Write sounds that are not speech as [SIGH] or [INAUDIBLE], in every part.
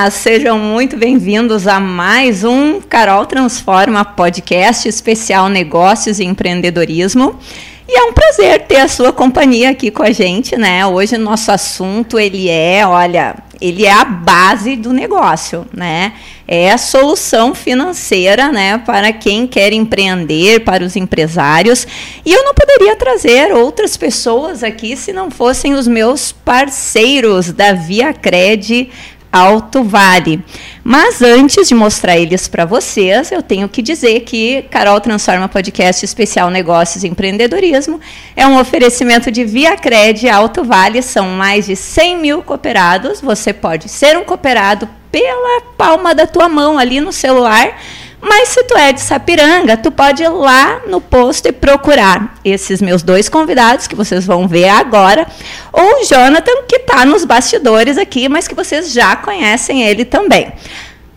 Olá, sejam muito bem-vindos a mais um Carol Transforma podcast especial Negócios e Empreendedorismo. E é um prazer ter a sua companhia aqui com a gente, né? Hoje nosso assunto ele é, olha, ele é a base do negócio, né? É a solução financeira, né, para quem quer empreender, para os empresários. E eu não poderia trazer outras pessoas aqui se não fossem os meus parceiros da Via Cred Alto Vale. Mas antes de mostrar eles para vocês, eu tenho que dizer que Carol Transforma Podcast Especial Negócios e Empreendedorismo é um oferecimento de Via Cred Alto Vale. São mais de 100 mil cooperados. Você pode ser um cooperado pela palma da tua mão ali no celular mas se tu é de Sapiranga, tu pode ir lá no posto e procurar esses meus dois convidados, que vocês vão ver agora, ou o Jonathan, que está nos bastidores aqui, mas que vocês já conhecem ele também.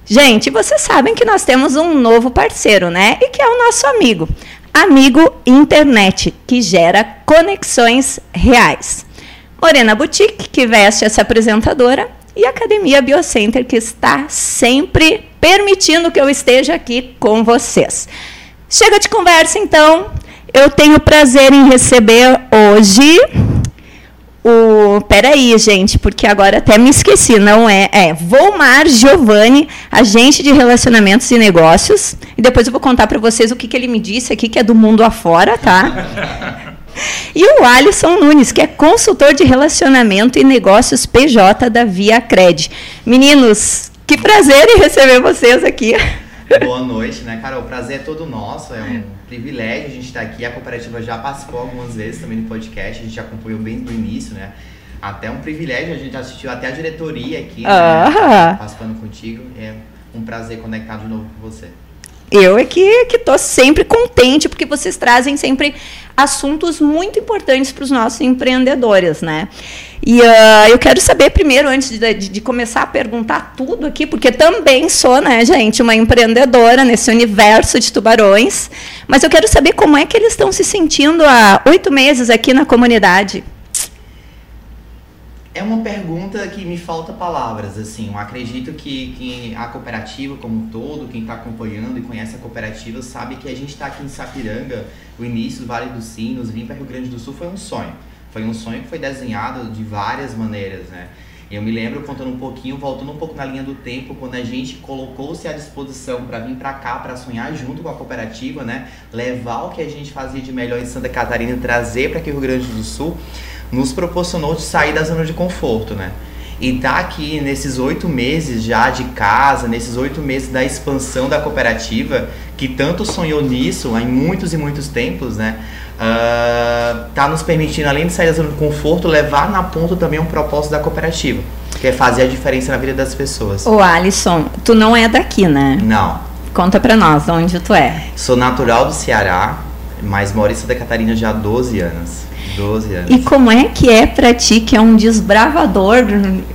Gente, vocês sabem que nós temos um novo parceiro, né? E que é o nosso amigo. Amigo Internet, que gera conexões reais. Morena Boutique, que veste essa apresentadora, e a Academia Biocenter, que está sempre permitindo que eu esteja aqui com vocês. Chega de conversa, então. Eu tenho prazer em receber hoje o. Peraí, gente, porque agora até me esqueci, não é? É Volmar Giovanni, agente de relacionamentos e negócios. E depois eu vou contar para vocês o que, que ele me disse aqui, que é do mundo afora, tá? [LAUGHS] [LAUGHS] E o Alisson Nunes, que é consultor de relacionamento e negócios PJ da Via Cred. Meninos, que prazer em receber vocês aqui. Boa noite, né, Carol? O prazer é todo nosso, é um privilégio a gente estar aqui. A cooperativa já participou algumas vezes também no podcast, a gente acompanhou bem do início, né? Até um privilégio, a gente assistiu até a diretoria aqui, ah. né, participando contigo. É um prazer conectar de novo com você. Eu é que estou sempre contente, porque vocês trazem sempre assuntos muito importantes para os nossos empreendedores, né? E uh, eu quero saber primeiro, antes de, de, começar a perguntar tudo aqui, porque também sou, né, gente, uma empreendedora nesse universo de tubarões, mas eu quero saber como é que eles estão se sentindo há oito meses aqui na comunidade. É uma pergunta que me falta palavras, assim. Eu acredito que, que a cooperativa como um todo, quem está acompanhando e conhece a cooperativa, sabe que a gente está aqui em Sapiranga, o início do Vale dos Sinos, vir para Rio Grande do Sul foi um sonho. Foi um sonho que foi desenhado de várias maneiras, né? Eu me lembro contando um pouquinho, voltando um pouco na linha do tempo, quando a gente colocou-se à disposição para vir para cá, para sonhar junto com a cooperativa, né? Levar o que a gente fazia de melhor em Santa Catarina e trazer para aqui Rio Grande do Sul nos proporcionou de sair da zona de conforto, né? E tá aqui nesses oito meses já de casa, nesses oito meses da expansão da cooperativa, que tanto sonhou nisso em muitos e muitos tempos, né? Uh, tá nos permitindo, além de sair da zona de conforto, levar na ponta também um propósito da cooperativa, que é fazer a diferença na vida das pessoas. Ô Alisson, tu não é daqui, né? Não. Conta pra nós, onde tu é? Sou natural do Ceará, mas moro em Santa Catarina já há 12 anos. 12 anos. E como é que é para ti, que é um desbravador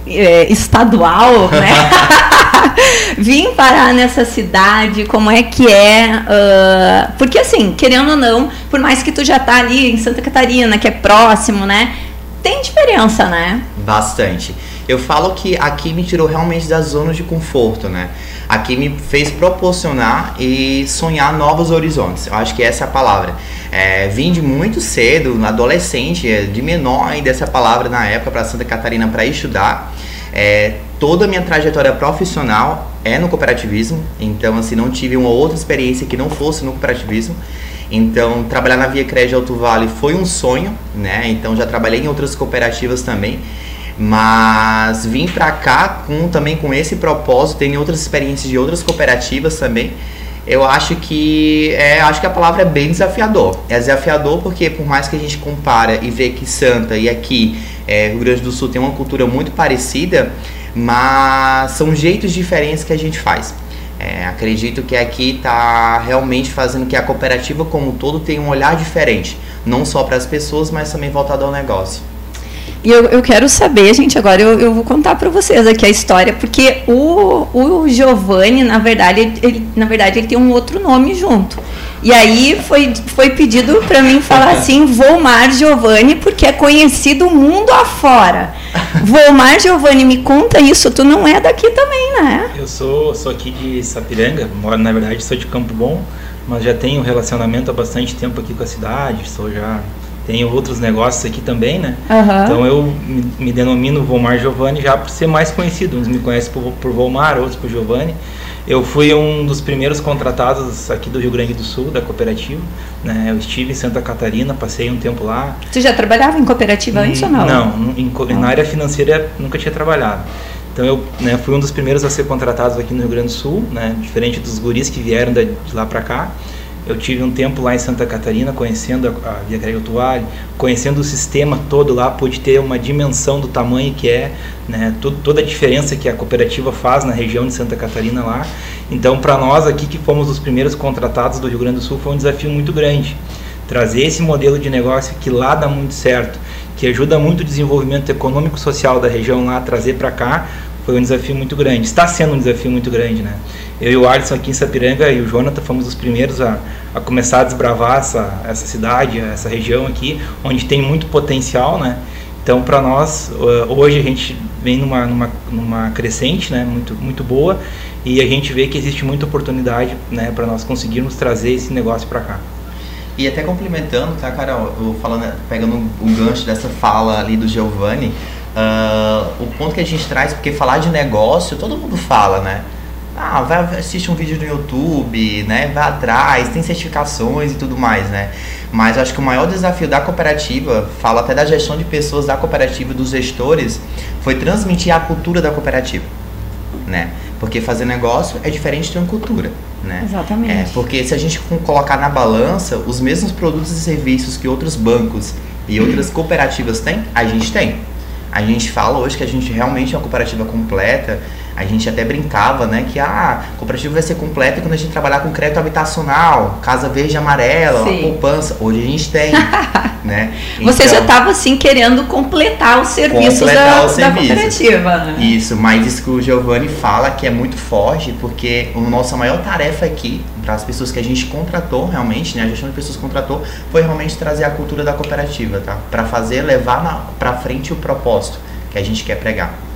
é, estadual, né? [LAUGHS] Vim parar nessa cidade, como é que é? Uh, porque assim, querendo ou não, por mais que tu já tá ali em Santa Catarina, que é próximo, né? Tem diferença, né? Bastante. Eu falo que aqui me tirou realmente da zona de conforto, né? Aqui me fez proporcionar e sonhar novos horizontes. Eu acho que essa é a palavra. É, vim de muito cedo, adolescente, é, de menor ainda essa palavra na época para Santa Catarina para estudar. É, toda a minha trajetória profissional é no cooperativismo, então assim não tive uma outra experiência que não fosse no cooperativismo. Então, trabalhar na Via Crédito Alto Vale foi um sonho, né? Então, já trabalhei em outras cooperativas também. Mas vim para cá com também com esse propósito, tem outras experiências de outras cooperativas também. Eu acho que é, acho que a palavra é bem desafiador. É desafiador porque por mais que a gente compara e vê que Santa e aqui é, Rio Grande do Sul tem uma cultura muito parecida, mas são jeitos diferentes que a gente faz. É, acredito que aqui está realmente fazendo que a cooperativa como um todo tenha um olhar diferente, não só para as pessoas, mas também voltado ao negócio. E eu, eu quero saber, gente, agora eu, eu vou contar para vocês aqui a história, porque o, o Giovanni, na verdade, ele, ele, na verdade, ele tem um outro nome junto. E aí foi, foi pedido para mim falar [LAUGHS] assim, Volmar Giovanni, porque é conhecido mundo afora. Volmar Giovanni, me conta isso, tu não é daqui também, né? Eu sou, sou aqui de Sapiranga, moro na verdade sou de Campo Bom, mas já tenho relacionamento há bastante tempo aqui com a cidade, sou já tenho outros negócios aqui também, né? Uhum. Então eu me, denomino Volmar Giovanni já por ser mais conhecido. Uns me conhecem por, por Volmar, outros por Giovanni. Eu fui um dos primeiros contratados aqui do Rio Grande do Sul, da cooperativa. Né? Eu estive em Santa Catarina, passei um tempo lá. Você já trabalhava em cooperativa antes ou não? Não, em, na área financeira nunca tinha trabalhado. Então eu né, fui um dos primeiros a ser contratado aqui no Rio Grande do Sul, né, diferente dos guris que vieram de lá para cá. Eu tive um tempo lá em Santa Catarina, conhecendo a, a Via Grego Tuari, conhecendo o sistema todo lá, pude ter uma dimensão do tamanho que é, né, toda a diferença que a cooperativa faz na região de Santa Catarina lá. Então, para nós aqui que fomos os primeiros contratados do Rio Grande do Sul, foi um desafio muito grande. Trazer esse modelo de negócio que lá dá muito certo, que ajuda muito o desenvolvimento econômico e social da região lá, trazer para cá, foi um desafio muito grande. Está sendo um desafio muito grande, né? Eu e o Alisson aqui em Sapiranga e o Jonathan fomos os primeiros a, a começar a desbravar essa, essa cidade, essa região aqui, onde tem muito potencial, né? Então, para nós, hoje a gente vem numa, numa, numa crescente, né? Muito, muito boa e a gente vê que existe muita oportunidade, né? Para nós conseguirmos trazer esse negócio para cá. E até complementando, tá, Carol? Falando, pegando o gancho dessa fala ali do Giovanni, uh, o ponto que a gente traz, porque falar de negócio, todo mundo fala, né? Ah, vai assistir um vídeo no YouTube, né? Vai atrás, tem certificações e tudo mais, né? Mas acho que o maior desafio da cooperativa, falo até da gestão de pessoas da cooperativa, dos gestores, foi transmitir a cultura da cooperativa, né? Porque fazer negócio é diferente de ter uma cultura, né? Exatamente. É, porque se a gente colocar na balança os mesmos produtos e serviços que outros bancos e outras cooperativas têm, a gente tem. A gente fala hoje que a gente realmente é uma cooperativa completa. A gente até brincava, né, que ah, a cooperativa vai ser completa quando a gente trabalhar com crédito habitacional, casa verde e amarela, poupança. Hoje a gente tem, [LAUGHS] né? Você então, já estava assim querendo completar os serviços completar da, os serviços. da cooperativa. Né? Isso, mas isso que o Giovanni fala que é muito forte, porque a nossa maior tarefa aqui, para as pessoas que a gente contratou realmente, né, a gestão de pessoas contratou, foi realmente trazer a cultura da cooperativa, tá? Para fazer levar para frente o propósito que a gente quer pregar.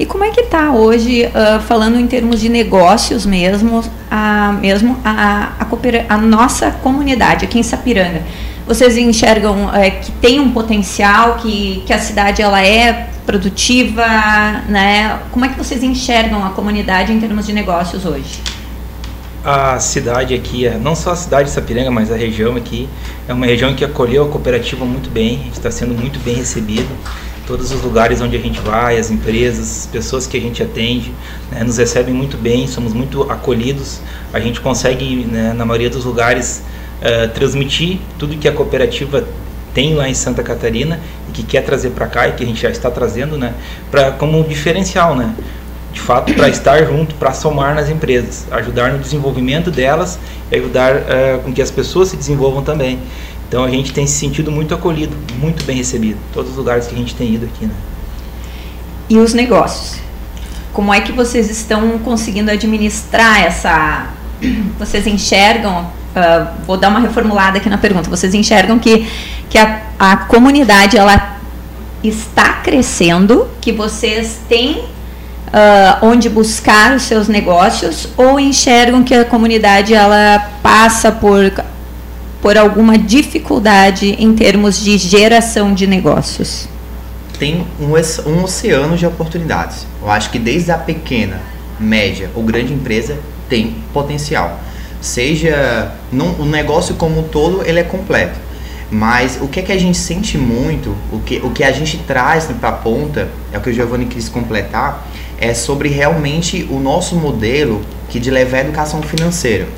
E como é que está hoje, uh, falando em termos de negócios mesmo, a, mesmo a, a, a nossa comunidade aqui em Sapiranga? Vocês enxergam uh, que tem um potencial, que, que a cidade ela é produtiva, né? Como é que vocês enxergam a comunidade em termos de negócios hoje? A cidade aqui, é, não só a cidade de Sapiranga, mas a região aqui, é uma região que acolheu a cooperativa muito bem, está sendo muito bem recebido todos os lugares onde a gente vai, as empresas, as pessoas que a gente atende, né, nos recebem muito bem, somos muito acolhidos. A gente consegue, né, na maioria dos lugares, uh, transmitir tudo que a cooperativa tem lá em Santa Catarina e que quer trazer para cá e que a gente já está trazendo, né, para como diferencial, né, de fato para estar junto, para somar nas empresas, ajudar no desenvolvimento delas e ajudar uh, com que as pessoas se desenvolvam também. Então a gente tem se sentido muito acolhido, muito bem recebido, todos os lugares que a gente tem ido aqui. Né? E os negócios? Como é que vocês estão conseguindo administrar essa. [CLEARS THROAT] Vocês enxergam, uh, vou dar uma reformulada aqui na pergunta, vocês enxergam que, que a, a comunidade ela está crescendo, que vocês têm uh, onde buscar os seus negócios ou enxergam que a comunidade ela passa por por alguma dificuldade em termos de geração de negócios? Tem um, um oceano de oportunidades. Eu acho que desde a pequena, média ou grande empresa tem potencial. Seja num, o negócio como um todo, ele é completo. Mas o que é que a gente sente muito, o que, o que a gente traz para a ponta, é o que o Giovanni quis completar, é sobre realmente o nosso modelo que de levar a educação financeira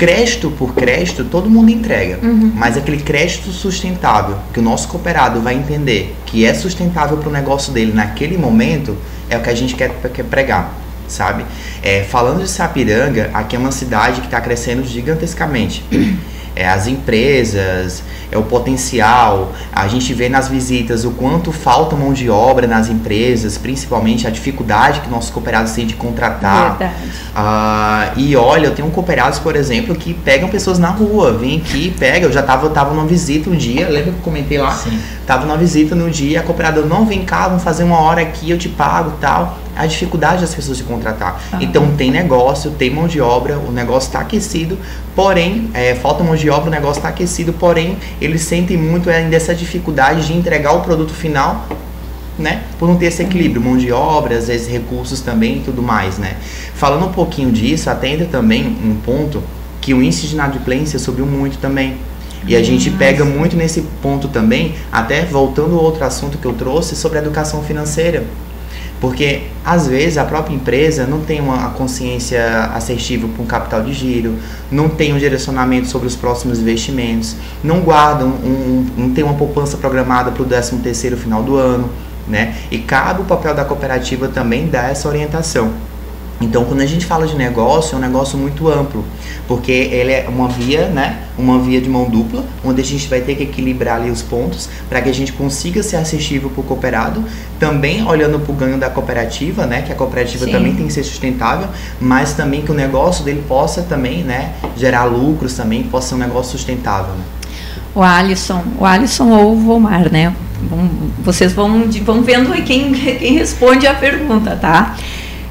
crédito por crédito, todo mundo entrega. Uhum. Mas aquele crédito sustentável, que o nosso cooperado vai entender que é sustentável para o negócio dele naquele momento, é o que a gente quer, quer pregar, sabe? É, falando de Sapiranga, aqui é uma cidade que está crescendo gigantescamente. é, as empresas, é o potencial. A gente vê nas visitas o quanto falta mão de obra nas empresas, principalmente a dificuldade que nossos cooperados têm de contratar. Verdade. Ah, e olha, eu tenho cooperados, por exemplo, que pegam pessoas na rua, vem aqui, pega. Eu já tava, tava numa visita um dia, lembra que eu comentei lá? Sim. Tava numa visita no dia, a cooperadora, não vem cá, vamos fazer uma hora aqui, eu te pago tal. A dificuldade das pessoas de contratar. Aham. Então tem negócio, tem mão de obra, o negócio está aquecido, porém, é, falta mão de obra, o negócio está aquecido, porém, eles sentem muito ainda essa dificuldade de entregar o produto final né? Por não ter esse equilíbrio, mão de obra, às vezes recursos também e tudo mais, né? Falando um pouquinho disso, atenda também um ponto que o índice de inadimplência subiu muito também. E a gente pega muito nesse ponto também, até voltando ao outro assunto que eu trouxe sobre a educação financeira. Porque às vezes a própria empresa não tem uma consciência assertiva para um capital de giro, não tem um direcionamento sobre os próximos investimentos, não guarda, um, um- não tem uma poupança programada para o 13 terceiro final do ano, né? E cabe o papel da cooperativa também dar essa orientação. Então, quando a gente fala de negócio, é um negócio muito amplo, porque ele é uma via, né? Uma via de mão dupla, onde a gente vai ter que equilibrar ali os pontos para que a gente consiga ser acessível para o cooperado, também olhando para o ganho da cooperativa, né? Que a cooperativa Sim. também tem que ser sustentável, mas também que o negócio dele possa também, né? Gerar lucros também, que possa ser um negócio sustentável. Né? O Alisson, o Alisson ou o Vomar, né? Vocês vão, vão vendo quem, quem responde a pergunta, tá?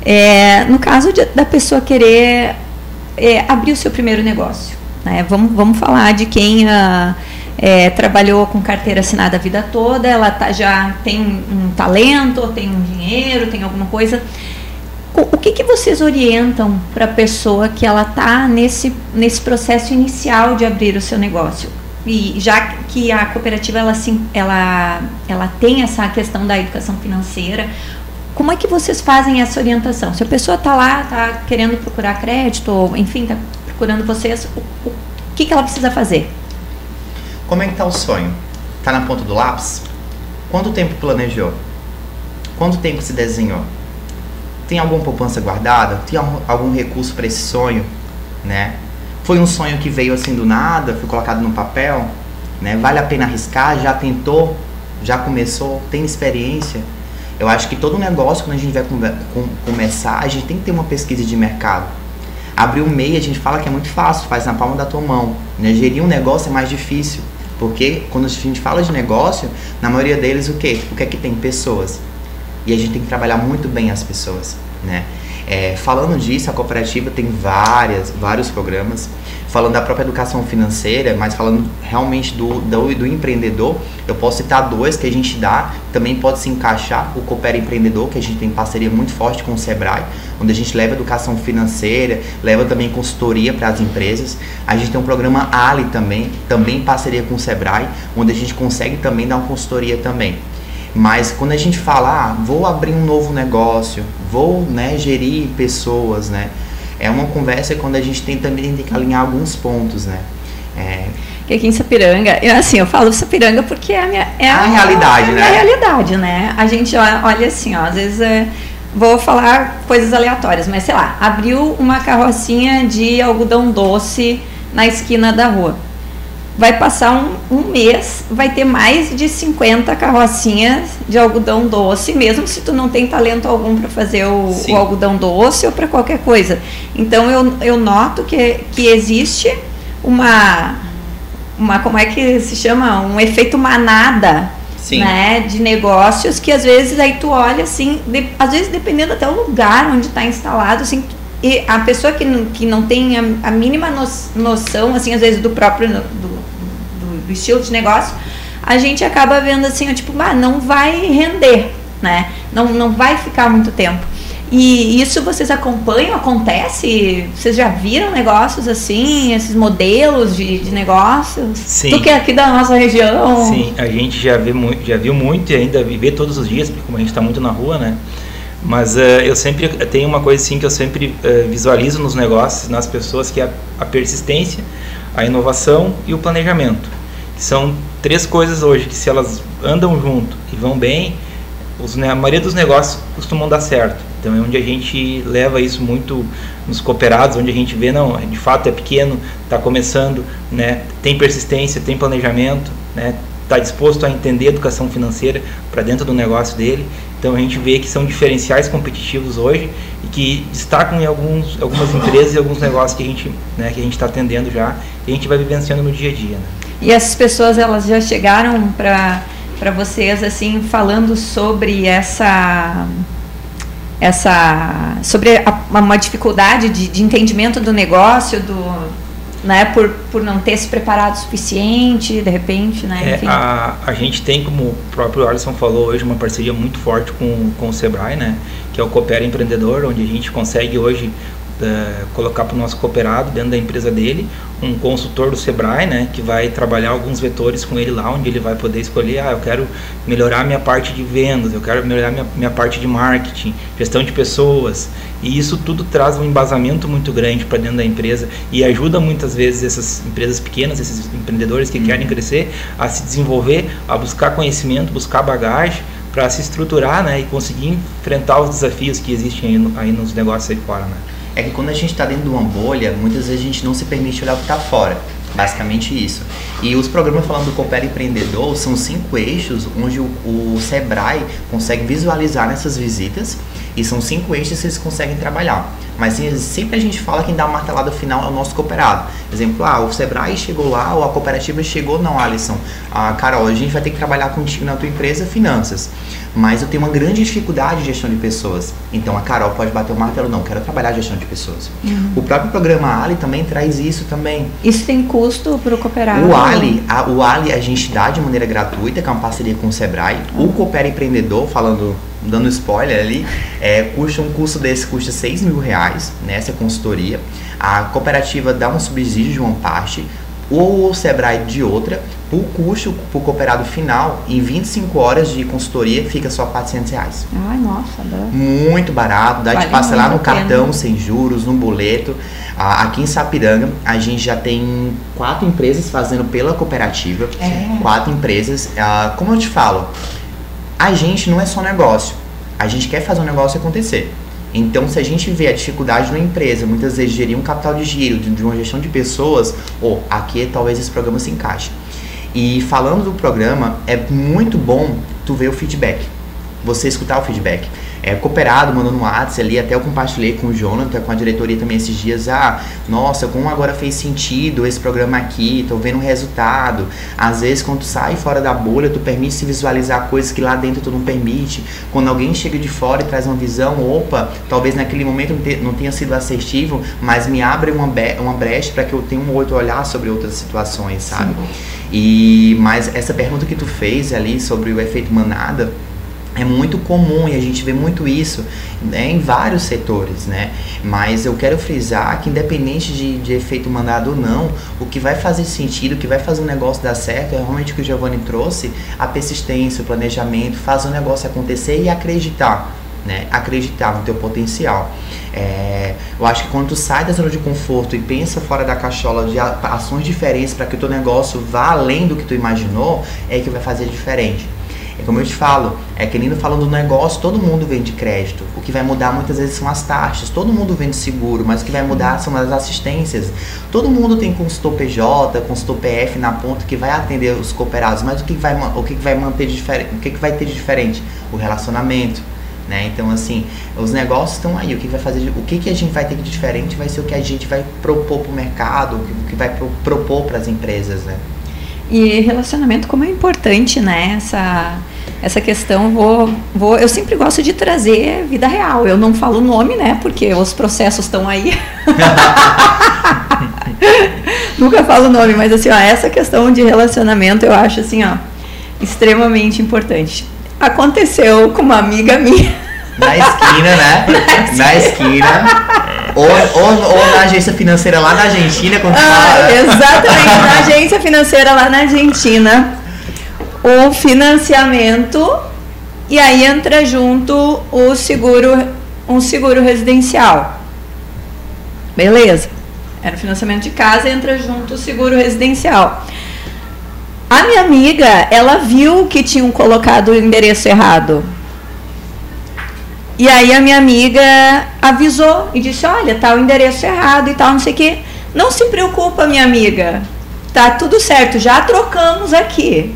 É, no caso de- da pessoa querer é, abrir o seu primeiro negócio, né? Vamos, vamos falar de quem ah, é, trabalhou com carteira assinada a vida toda, ela tá, já tem um talento, tem um dinheiro, tem alguma coisa. O o que, que vocês orientam para a pessoa que ela está nesse, nesse processo inicial de abrir o seu negócio? E já que a cooperativa ela, ela, ela tem essa questão da educação financeira, como é que vocês fazem essa orientação? Se a pessoa está lá, está querendo procurar crédito, ou enfim, está procurando vocês, o, o que, que ela precisa fazer? Como é que tá o sonho? Tá na ponta do lápis? Quanto tempo planejou? Quanto tempo se desenhou? Tem alguma poupança guardada? Tem algum recurso para esse sonho, né? Foi um sonho que veio assim do nada, foi colocado no papel, né? Vale a pena arriscar? Já tentou? Já começou? Tem experiência? Eu acho que todo negócio, quando a gente vai com- começar, a gente tem que ter uma pesquisa de mercado. Abrir um MEI, a gente fala que é muito fácil, faz na palma da tua mão. Né? Gerir um negócio é mais difícil. Porque quando a gente fala de negócio, na maioria deles o quê? O que é que tem? Pessoas. E a gente tem que trabalhar muito bem as pessoas, né? É, falando disso, a cooperativa tem várias, vários programas. Falando da própria educação financeira, mas falando realmente do, do, do empreendedor, eu posso citar dois que a gente dá, também pode se encaixar, o Coopera Empreendedor, que a gente tem parceria muito forte com o Sebrae, onde a gente leva educação financeira, leva também consultoria para as empresas. A gente tem um programa Ali também, também em parceria com o Sebrae, onde a gente consegue também dar uma consultoria também. Mas quando a gente fala, ah, vou abrir um novo negócio, vou né, gerir pessoas, né? É uma conversa quando a gente tem também tem que alinhar alguns pontos, né? É, Que aqui em Sapiranga, eu, assim, eu falo Sapiranga porque é a minha é A realidade, é a né? minha realidade, né? A gente olha assim, ó, às vezes é, vou falar coisas aleatórias, mas sei lá, abriu uma carrocinha de algodão doce na esquina da rua. Vai passar um, um mês, vai ter mais de 50 carrocinhas de algodão doce, mesmo se tu não tem talento algum para fazer o, o algodão doce ou para qualquer coisa. Então eu, eu noto que, que existe uma, uma, como é que se chama? Um efeito manada Sim. né, de negócios que às vezes aí tu olha assim, de- às vezes dependendo até o lugar onde está instalado, assim, e a pessoa que não, que não tem a, a mínima no- noção, assim, às vezes do próprio do, do, estilo de negócio, a gente acaba vendo assim, tipo, ah, não vai render, né? Não, não vai ficar muito tempo. E isso vocês acompanham? Acontece? Vocês já viram negócios assim, esses modelos de, de negócios? Sim. Tu que é aqui da nossa região. Sim, a gente já, vê muito, já viu muito e ainda vê todos os dias, porque como a gente está muito na rua, né? Mas eh, eu sempre tenho uma coisa assim que eu sempre eh, visualizo nos negócios, nas pessoas, que é a persistência, a inovação e o planejamento. São três coisas hoje que se elas andam junto e vão bem, os ne- a maioria dos negócios costumam dar certo. Então é onde a gente leva isso muito nos cooperados, onde a gente vê, não, de fato é pequeno, está começando, né, tem persistência, tem planejamento, né, está disposto a entender educação financeira para dentro do negócio dele. Então a gente vê que são diferenciais competitivos hoje e que destacam em alguns, algumas empresas e alguns negócios que a gente né, está atendendo já e a gente vai vivenciando no dia a dia. Né? E essas pessoas elas já chegaram para para vocês assim falando sobre essa essa sobre a, uma dificuldade de, de, entendimento do negócio do né por, por não ter se preparado o suficiente de repente né é, a, a gente tem como o próprio Alisson falou hoje uma parceria muito forte com, com o Sebrae né que é o Coopera Empreendedor onde a gente consegue hoje é, colocar para o nosso cooperado dentro da empresa dele um consultor do Sebrae, né, que vai trabalhar alguns vetores com ele lá, onde ele vai poder escolher, ah, eu quero melhorar minha parte de vendas, eu quero melhorar minha, minha parte de marketing, gestão de pessoas, e isso tudo traz um embasamento muito grande para dentro da empresa e ajuda muitas vezes essas empresas pequenas, esses empreendedores que uhum. querem crescer, a se desenvolver, a buscar conhecimento, buscar bagagem, para se estruturar, né, e conseguir enfrentar os desafios que existem aí, aí nos negócios aí fora, né é que quando a gente está dentro de uma bolha, muitas vezes a gente não se permite olhar o que está fora. Basicamente isso. E os programas falando do Coopera Empreendedor são cinco eixos onde o, o Sebrae consegue visualizar nessas visitas e são cinco eixos que eles conseguem trabalhar. Mas sempre a gente fala que quem dá a martelada final é o nosso cooperado. Exemplo, ah, o Sebrae chegou lá, ou a cooperativa chegou, não, Alisson. Ah, Carol, a gente vai ter que trabalhar contigo na tua empresa finanças mas eu tenho uma grande dificuldade de gestão de pessoas. Então a Carol pode bater o martelo, não, quero trabalhar gestão de pessoas. Uhum. O próprio programa Ali também traz isso também. Isso tem custo para o cooperado? O Ali, a, o Ali a gente dá de maneira gratuita, que é uma parceria com o Sebrae. Uhum. O Coopera Empreendedor, falando, dando spoiler ali, é, custa um curso desse custa 6 mil reais, nessa consultoria. A cooperativa dá um subsídio de uma parte, ou o Sebrae de outra, o custo para o cooperado final, em 25 horas de consultoria, fica só 400 reais. Ai, nossa, dá. Muito barato, dá vale de parcelar no cartão, pena. sem juros, no boleto. Aqui em Sapiranga, a gente já tem quatro empresas fazendo pela cooperativa. É. Quatro empresas. Ah, como eu te falo, a gente não é só negócio. A gente quer fazer um negócio acontecer. Então, se a gente vê a dificuldade na empresa, muitas vezes gerir um capital de giro, de, uma gestão de pessoas, ou oh, aqui talvez esse programa se encaixe. E falando do programa, é muito bom tu ver o feedback. Você escutar o feedback. É, cooperado, mandando um WhatsApp ali, até eu compartilhei com o Jonathan, com a diretoria também esses dias, ah, nossa, como agora fez sentido esse programa aqui, tô vendo o resultado. Às vezes, quando tu sai fora da bolha, tu permite se visualizar coisas que lá dentro tu não permite. Quando alguém chega de fora e traz uma visão, opa, talvez naquele momento não tenha sido assertivo, mas me abre uma, uma brecha para que eu tenha um outro olhar sobre outras situações, sabe? Sim. E mas essa pergunta que tu fez ali sobre o efeito manada é muito comum e a gente vê muito isso né, em vários setores, né? Mas eu quero frisar que independente de, de efeito mandado ou não, o que vai fazer sentido, o que vai fazer o negócio dar certo é realmente o que o Giovanni trouxe, a persistência, o planejamento, fazer o negócio acontecer e acreditar, né? Acreditar no teu potencial. É, eu acho que quando tu sai da zona de conforto e pensa fora da cachola de ações diferentes para que o teu negócio vá além do que tu imaginou, é que vai fazer diferente. É como eu te falo, é que nem falando do negócio, todo mundo vende crédito. O que vai mudar muitas vezes são as taxas. Todo mundo vende seguro, mas o que vai mudar são as assistências. Todo mundo tem consultor PJ, consultor PF na ponta que vai atender os cooperados, mas o que vai, o que vai manter diferente? O que vai ter de diferente? O relacionamento né? Então, assim, os negócios estão aí. O que vai fazer, o que, que a gente vai ter de diferente vai ser o que a gente vai propor para o mercado, o que vai pro, propor para as empresas, né? E relacionamento como é importante, né? Essa, essa questão, vou, vou, eu sempre gosto de trazer vida real. Eu não falo o nome, né? Porque os processos estão aí. [LAUGHS] Nunca falo o nome, mas assim, ó, essa questão de relacionamento eu acho assim, ó, extremamente importante aconteceu com uma amiga minha. Na esquina, né? na esquina. Ou, ou, ou, na agência financeira lá na Argentina, quando ah, fala. Exatamente, na agência financeira lá na Argentina. O financiamento e aí entra junto o seguro, um seguro residencial. Beleza. Era o financiamento de casa, entra junto o seguro residencial. A minha amiga, ela viu que tinham colocado o endereço errado. E aí a minha amiga avisou e disse, olha, tá o endereço errado e tal, não sei o quê. Não se preocupa, minha amiga. Tá tudo certo, já trocamos aqui.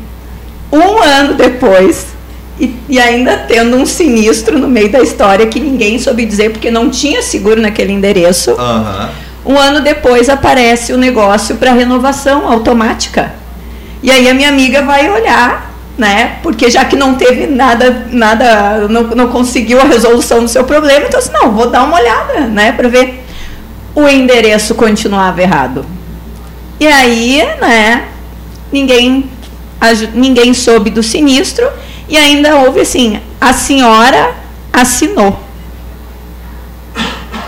Um ano depois, e, e, ainda tendo um sinistro no meio da história que ninguém soube dizer porque não tinha seguro naquele endereço. Aham. Um ano depois aparece o negócio para renovação automática. E aí a minha amiga vai olhar, né? Porque já que não teve nada, nada, não, não conseguiu a resolução do seu problema, então assim, não, vou dar uma olhada, né? Para ver. O endereço continuava errado. E aí, né? Ninguém, ninguém soube do sinistro e ainda houve assim, a senhora assinou.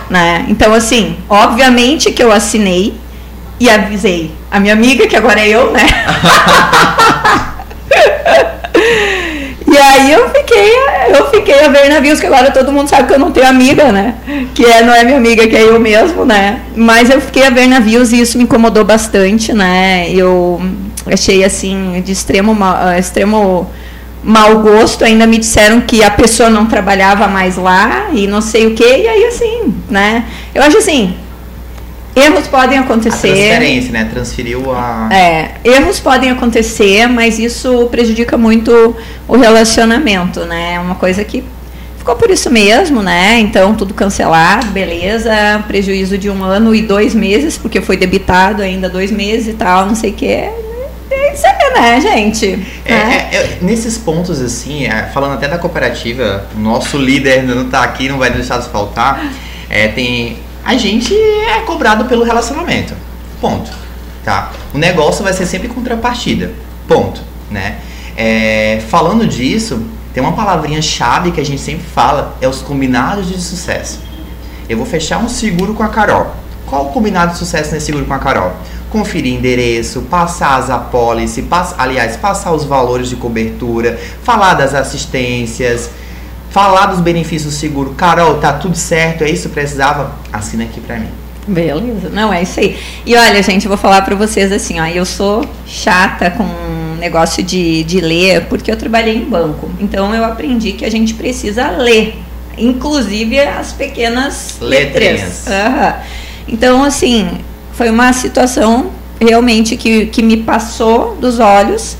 Né? Então, assim, obviamente que eu assinei e avisei a minha amiga, que agora é eu, né? [LAUGHS] [LAUGHS] e aí eu fiquei, eu fiquei a ver navios, que agora todo mundo sabe que eu não tenho amiga, né? Que é, não é minha amiga, que é eu mesmo, né? Mas eu fiquei a ver navios e isso me incomodou bastante, né? Eu achei assim, de extremo, extremo mau gosto, ainda me disseram que a pessoa não trabalhava mais lá e não sei o que, e aí assim, né? Eu acho assim, erros podem acontecer. A transferência, né? Transferiu a. É, erros podem acontecer, mas isso prejudica muito o relacionamento, né? É uma coisa que ficou por isso mesmo, né? Então, tudo cancelado, beleza. Prejuízo de um ano e dois meses, porque foi debitado ainda dois meses e tal, não sei o que isso aí, né, gente? É, é. É, nesses pontos, assim, é, falando até da cooperativa, o nosso líder não está aqui, não vai deixar de faltar. É, tem. A gente é cobrado pelo relacionamento. Ponto. Tá? O negócio vai ser sempre contrapartida. Ponto. Né? É, falando disso, tem uma palavrinha chave que a gente sempre fala, é os combinados de sucesso. Eu vou fechar um seguro com a Carol. Qual o combinado de sucesso nesse seguro com a Carol? conferir endereço, passar as apólices, pass, aliás, passar os valores de cobertura, falar das assistências, falar dos benefícios do seguro. Carol, tá tudo certo, é isso que precisava? Assina aqui pra mim. Beleza, não, é isso aí. E olha, gente, eu vou falar para vocês assim, ó, eu sou chata com negócio de, de ler, porque eu trabalhei em banco. Então eu aprendi que a gente precisa ler, inclusive as pequenas letras. Uhum. Então, assim, foi uma situação realmente que, que me passou dos olhos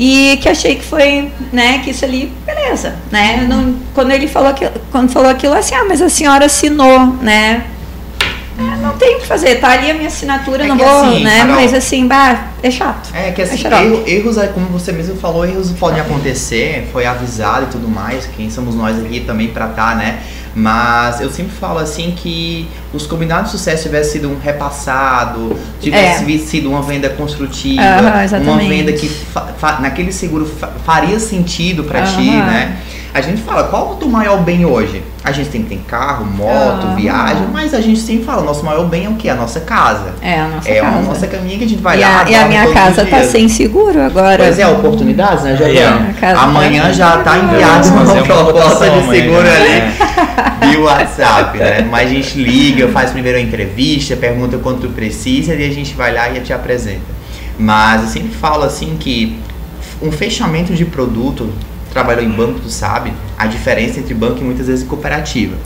e que achei que foi, né, que isso ali, beleza, né? Não, quando ele falou aquilo, quando falou aquilo assim, ah, mas a senhora assinou, né? É, não tem o que fazer, tá ali a minha assinatura, é não vou, assim, né? Carol, mas assim, bah, é chato. É que assim, é erro, erros, como você mesmo falou, erros podem acontecer, foi avisado e tudo mais, quem somos nós aqui também estar, tá, né? Mas eu sempre falo assim que os combinados de sucesso tivesse sido um repassado, tivesse é. sido uma venda construtiva, uhum, uma venda que naquele seguro faria sentido para uhum. ti, né? A gente fala, qual é o maior bem hoje? A gente tem que ter carro, moto, uhum. viagem, mas a gente sempre fala, nosso maior bem é o quê? A nossa casa. É a nossa é casa. É a nossa caminha que a gente vai e lá. A, e a minha casa tá sem seguro agora. Pois é, oportunidades, né, Juliana? É. Amanhã tá já tá enviado uma proposta de seguro né? ali. E o WhatsApp, né? Mas a gente liga, faz primeiro a entrevista, pergunta quanto tu precisa e a gente vai lá e te apresenta. Mas eu sempre falo assim que um fechamento de produto trabalhou em banco, tu sabe a diferença entre banco e muitas vezes cooperativa.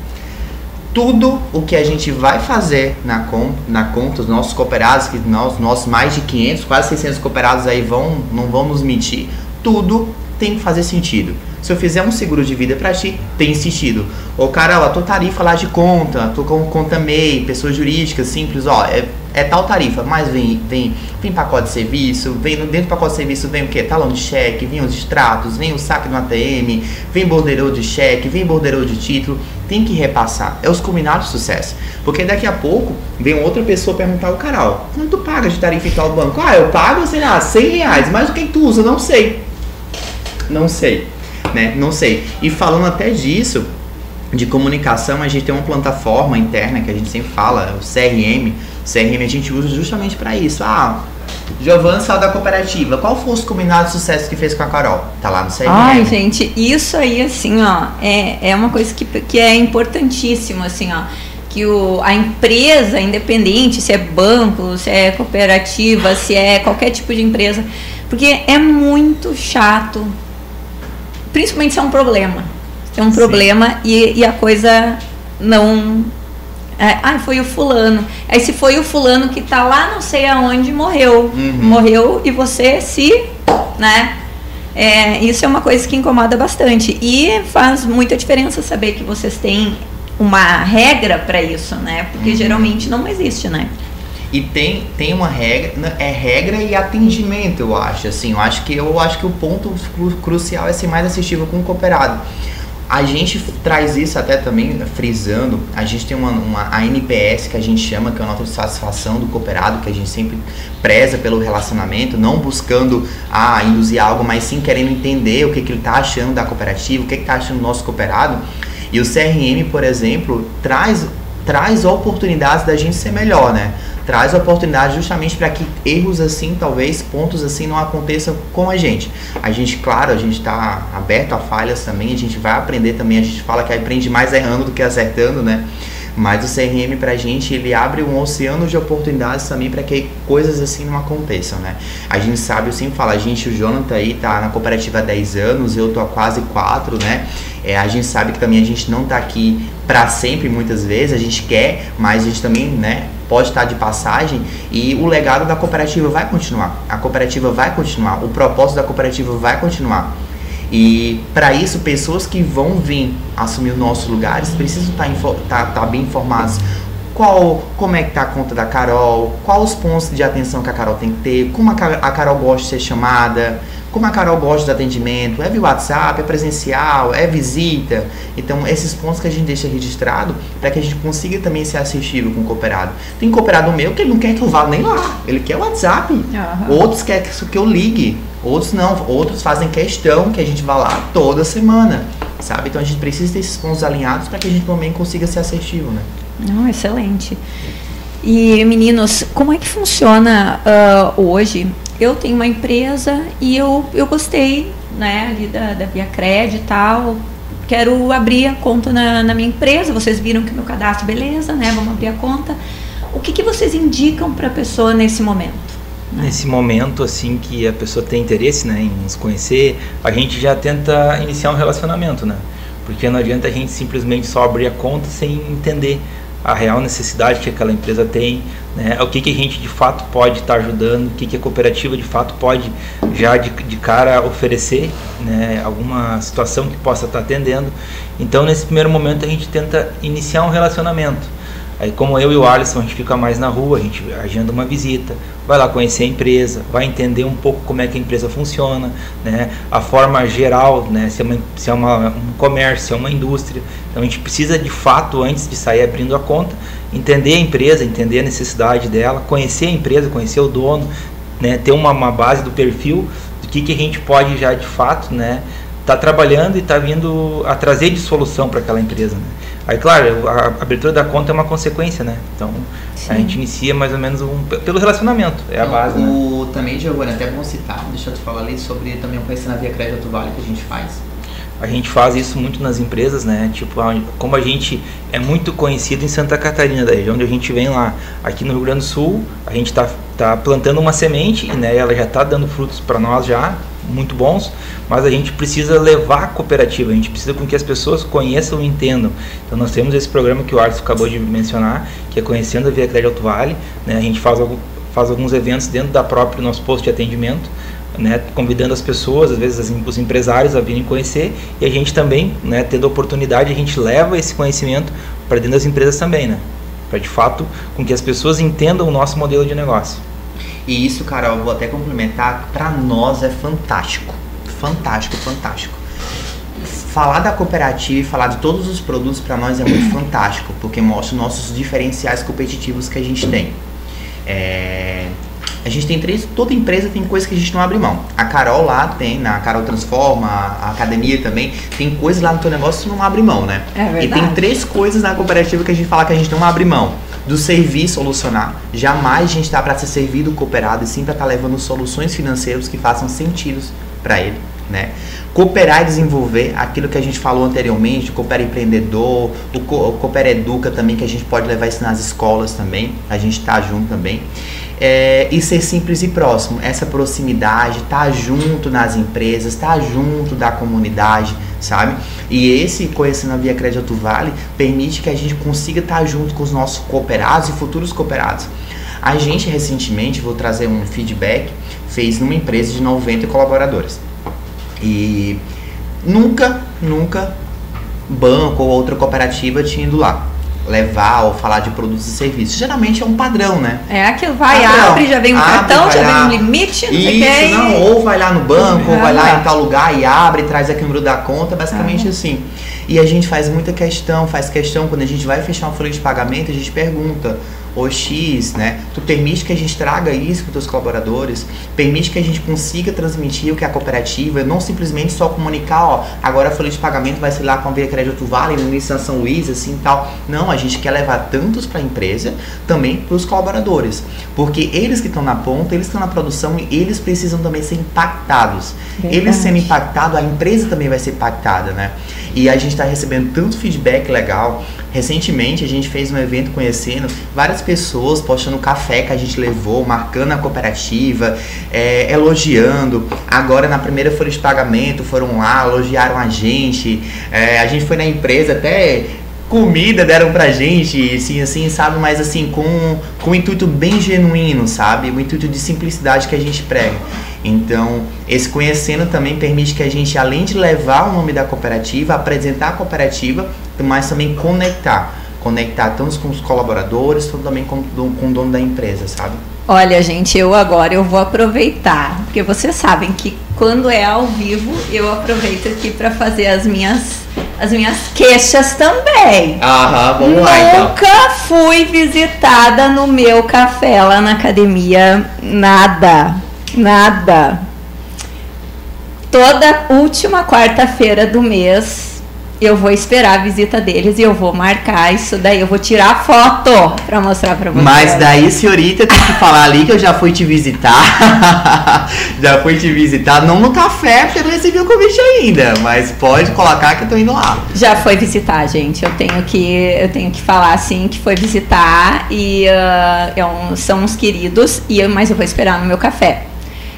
Tudo o que a gente vai fazer na, com, na conta, os nossos cooperados, que nós, nossos mais de 500, quase 600 cooperados aí vão, não vão nos mentir, tudo tem que fazer sentido. Se eu fizer um seguro de vida para ti, tem sentido. Ô Carol, a tua tarifa lá de conta, tô com conta MEI, pessoas jurídicas simples, ó, é, é tal tarifa, mas vem, vem, vem pacote de serviço, vem dentro do pacote de serviço vem o que? Talão de cheque, vem os extratos, vem o saque do ATM, vem bordeiro de cheque, vem bordeiro de título, tem que repassar. É os combinados de sucesso. Porque daqui a pouco vem outra pessoa perguntar ao Carol, quanto paga de tarifa em tal banco? Ah, eu pago, sei lá, 100 reais, mas o que, que tu usa? Não sei. Não sei né? Não sei. E falando até disso, de comunicação, a gente tem uma plataforma interna que a gente sempre fala, o CRM. O CRM a gente usa justamente para isso. Ah, Giovanni saiu da cooperativa. Qual foi os combinados de sucesso que fez com a Carol? Tá lá no CRM. Ai, gente, isso aí, assim, ó, é, é uma coisa que, que é importantíssimo, assim, ó. Que o, a empresa, independente, se é banco, se é cooperativa, se é qualquer tipo de empresa, porque é muito chato principalmente se é um problema. tem um Sim. problema e, e a coisa não é, ah, foi o fulano. Aí se foi o fulano que tá lá não sei aonde, morreu. Uhum. Morreu e você se, né? É, isso é uma coisa que incomoda bastante. E faz muita diferença saber que vocês têm uma regra para isso, né? Porque uhum. geralmente não existe, né? E tem, tem uma regra, é regra e atendimento, eu acho. Assim, eu acho que eu acho que o ponto crucial é ser mais assistível com o cooperado. A gente traz isso até também frisando, a gente tem uma, uma a NPS que a gente chama, que é a nota de satisfação do cooperado, que a gente sempre preza pelo relacionamento, não buscando ah, induzir algo, mas sim querendo entender o que, que ele está achando da cooperativa, o que está achando do nosso cooperado. E o CRM, por exemplo, traz, traz oportunidades da gente ser melhor, né? Traz oportunidade justamente para que erros assim, talvez pontos assim não aconteçam com a gente. A gente, claro, a gente está aberto a falhas também, a gente vai aprender também, a gente fala que aprende mais errando do que acertando, né? Mas o CRM pra gente, ele abre um oceano de oportunidades também para que coisas assim não aconteçam, né? A gente sabe, eu sempre falo, a gente, o Jonathan aí tá na cooperativa há 10 anos, eu tô há quase 4, né? É, a gente sabe que também a gente não tá aqui para sempre muitas vezes, a gente quer, mas a gente também, né, pode estar de passagem e o legado da cooperativa vai continuar. A cooperativa vai continuar, o propósito da cooperativa vai continuar. E para isso, pessoas que vão vir assumir os nossos lugares precisam estar, tá, tá bem informadas. Qual, como é que tá a conta da Carol, quais os pontos de atenção que a Carol tem que ter, como a Carol gosta de ser chamada, como a Carol gosta de atendimento, é via WhatsApp, é presencial, é visita. Então, esses pontos que a gente deixa registrado para que a gente consiga também ser assistível com o cooperado. Tem cooperado meu que ele não quer que eu vá nem lá, ele quer o WhatsApp. Uhum. Outros querem que eu ligue, outros não, outros fazem questão que a gente vá lá toda semana, sabe? Então, a gente precisa desses pontos alinhados para que a gente também consiga ser assertivo, né? Não, excelente. E meninos, como é que funciona uh, hoje eu tenho uma empresa e eu, eu gostei né, ali da, da Via Cred e tal. Quero abrir a conta na, na minha empresa. Vocês viram que meu cadastro, beleza, né? Vamos abrir a conta. O que, que vocês indicam para a pessoa nesse momento? Nesse momento, assim, que a pessoa tem interesse né, em nos conhecer, a gente já tenta iniciar um relacionamento, né? Porque não adianta a gente simplesmente só abrir a conta sem entender a real necessidade que aquela empresa tem, né? o que, que a gente de fato pode estar tá ajudando, o que, que a cooperativa de fato pode já de, de cara oferecer, né? alguma situação que possa estar tá atendendo. Então, nesse primeiro momento, a gente tenta iniciar um relacionamento. Aí, como eu e o Alisson, a gente fica mais na rua, a gente agenda uma visita, vai lá conhecer a empresa, vai entender um pouco como é que a empresa funciona, né? a forma geral, né? se é, uma, se é uma, um comércio, se é uma indústria. Então, a gente precisa, de fato, antes de sair abrindo a conta, entender a empresa, entender a necessidade dela, conhecer a empresa, conhecer o dono, né? ter uma, uma base do perfil do que, que a gente pode já, de fato, né? tá trabalhando e está vindo a trazer de solução para aquela empresa. Né? Aí, claro, a abertura da conta é uma consequência, né? Então, Sim. a gente inicia mais ou menos um, pelo relacionamento, é a base, né? o, né? Também, Giovanni, até bom citar, deixa eu te falar ali sobre também o Conhecer na Via Crédito Vale que a gente faz. A gente faz isso muito nas empresas, né? Tipo, como a gente é muito conhecido em Santa Catarina, da região onde a gente vem lá. Aqui no Rio Grande do Sul, a gente está tá plantando uma semente e né, ela já está dando frutos para nós já, muito bons, mas a gente precisa levar a cooperativa, a gente precisa com que as pessoas conheçam e entendam. Então nós temos esse programa que o Arthur acabou de mencionar, que é Conhecendo a Via Crédito Alto Vale, né? a gente faz, faz alguns eventos dentro da própria nosso posto de atendimento, né, convidando as pessoas, às vezes os empresários a virem conhecer e a gente também, né, tendo a oportunidade, a gente leva esse conhecimento para dentro das empresas também, né, para de fato com que as pessoas entendam o nosso modelo de negócio. E isso, Carol, vou até complementar, para nós é fantástico. Fantástico, fantástico. Falar da cooperativa e falar de todos os produtos para nós é muito fantástico, porque mostra os nossos diferenciais competitivos que a gente tem. É, a gente tem três, toda empresa tem coisas que a gente não abre mão. A Carol lá tem, na Carol Transforma, a academia também, tem coisas lá no teu negócio que não abre mão, né? É verdade. E tem três coisas na cooperativa que a gente fala que a gente não abre mão do servir solucionar. Jamais a gente está para ser servido cooperado e sim para estar tá levando soluções financeiras que façam sentido para ele. Né? Cooperar e desenvolver aquilo que a gente falou anteriormente, Coopera Empreendedor, o, Co o Coopera Educa também, que a gente pode levar isso nas escolas também, a gente está junto também. É, e ser simples e próximo, essa proximidade, estar tá junto nas empresas, estar tá junto da comunidade, sabe? E esse Conhecendo a Via Crédito Vale permite que a gente consiga estar junto com os nossos cooperados e futuros cooperados. A gente recentemente, vou trazer um feedback, fez numa empresa de 90 colaboradores. E nunca, nunca banco ou outra cooperativa tinha ido lá levar ou falar de produtos e serviços. Geralmente é um padrão, né? É aquilo, vai, Padrão. abre, já vem um Abre, cartão, já lá. vem um limite, não sei Isso, que. não, ou vai lá no banco, ou vai lá Ah. em tal lugar e abre, traz aqui o número da conta, basicamente Ah. assim. E a gente faz muita questão, faz questão, quando a gente vai fechar uma folha de pagamento, a gente pergunta, ô X, né? Tu permite que a gente traga isso para os teus colaboradores? Permite que a gente consiga transmitir o que é a cooperativa, não simplesmente só comunicar, ó, agora a folha de pagamento vai ser lá com a Via Crédito Vale, no São Luís, assim e tal. Não, a gente quer levar tantos para a empresa, também para os colaboradores. Porque eles que estão na ponta, eles que estão na produção e eles precisam também ser impactados. Verdade. Eles sendo impactados, a empresa também vai ser impactada, né? E a gente está recebendo tanto feedback legal. Recentemente a gente fez um evento conhecendo várias pessoas postando o café que a gente levou, marcando a cooperativa, é, elogiando. Agora na primeira folha de pagamento foram lá, elogiaram a gente. É, a gente foi na empresa até comida deram pra gente, assim, assim, sabe? Mas assim, com, com um intuito bem genuíno, sabe? O intuito de simplicidade que a gente prega. Então, esse conhecendo também permite que a gente, além de levar o nome da cooperativa, apresentar a cooperativa, mas também conectar. Conectar tanto com os colaboradores, tanto também com, com o dono da empresa, sabe? Olha, gente, eu agora eu vou aproveitar, porque vocês sabem que quando é ao vivo, eu aproveito aqui para fazer as minhas as minhas queixas também. Aham, Nunca fui visitada no meu café lá na academia, nada, nada. Toda última quarta-feira do mês eu vou esperar a visita deles e eu vou marcar isso daí, eu vou tirar foto para mostrar para vocês. Mas daí, senhorita, tem que falar ali que eu já fui te visitar. [LAUGHS] já fui te visitar, não no café, porque eu não recebi o convite ainda. Mas pode colocar que eu tô indo lá. Já foi visitar, gente. Eu tenho que, eu tenho que falar assim que foi visitar e ah, é um- são uns queridos. E eu- mas eu vou esperar no meu café.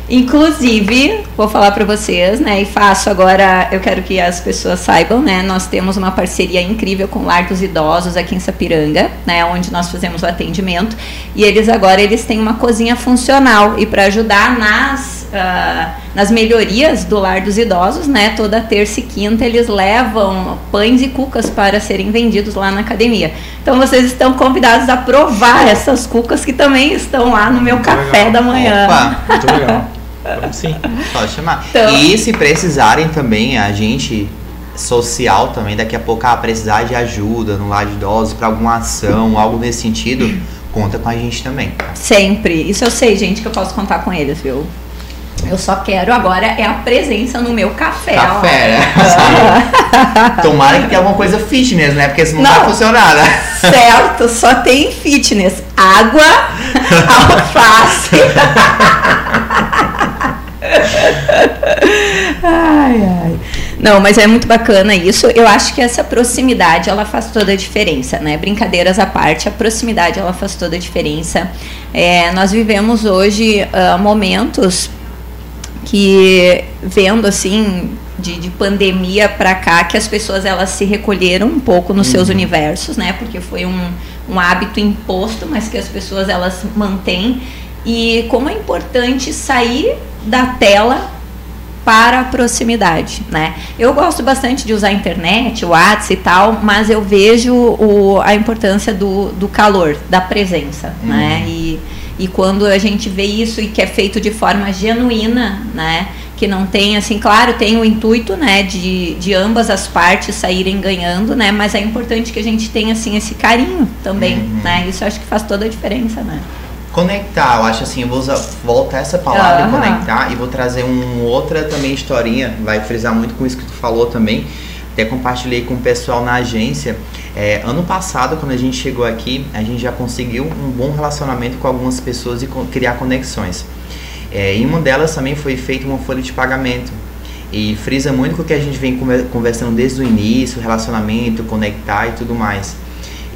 Inclusive, vou falar para vocês, né? E faço agora. Eu quero que as pessoas saibam, né? Nós temos uma parceria incrível com o Lar dos Idosos aqui em Sapiranga, né? Onde nós fazemos o atendimento. E eles agora eles têm uma cozinha funcional e para ajudar nas ah, nas melhorias do lar dos idosos, né? Toda terça e quinta eles levam pães e cucas para serem vendidos lá na academia. Então vocês estão convidados a provar essas cucas que também estão lá no meu Muito café legal. da manhã. Opa, Muito [LAUGHS] legal. Vamos sim. pode chamar. Então- E se precisarem também, a gente social também, daqui a pouco ah, precisar de ajuda no lar de idosos para alguma ação, algo nesse sentido, conta com a gente também. Sempre. Isso eu sei, gente, que eu posso contar com eles, viu? Eu só quero agora é a presença no meu café. ó. Café, né? [LAUGHS] Tomara que tenha alguma coisa fitness, né? Porque senão não, Não. vai funcionar, né? Certo, só tem fitness. Água, [LAUGHS] alface. [LAUGHS] ai, ai. Não, mas é muito bacana isso. Eu acho que essa proximidade ela faz toda a diferença, né? Brincadeiras à parte, a proximidade ela faz toda a diferença. É, nós vivemos hoje ah, momentos que vendo assim de, de pandemia para cá que as pessoas elas se recolheram um pouco nos seus universos né porque foi um, um hábito imposto mas que as pessoas elas mantêm e como é importante sair da tela para a proximidade, né? Eu gosto bastante de usar a internet, o WhatsApp e tal, mas eu vejo o, a importância do, do calor, da presença, né? E, e quando a gente vê isso e que é feito de forma genuína, né? Que não tem, assim, claro, tem o intuito, né, de, de ambas as partes saírem ganhando, né? Mas é importante que a gente tenha, assim, esse carinho também, Uhum. né? Isso acho que faz toda a diferença, né? Conectar, eu acho assim, eu vou usar, voltar essa palavra Aham. conectar e vou trazer um outra também historinha, vai frisar muito com isso que tu falou também. Até compartilhei com o pessoal na agência. É, ano passado, quando a gente chegou aqui, a gente já conseguiu um bom relacionamento com algumas pessoas e criar conexões. É, e uma delas também foi feita uma folha de pagamento. E frisa muito com o que a gente vem conver- conversando desde o início, relacionamento, conectar e tudo mais.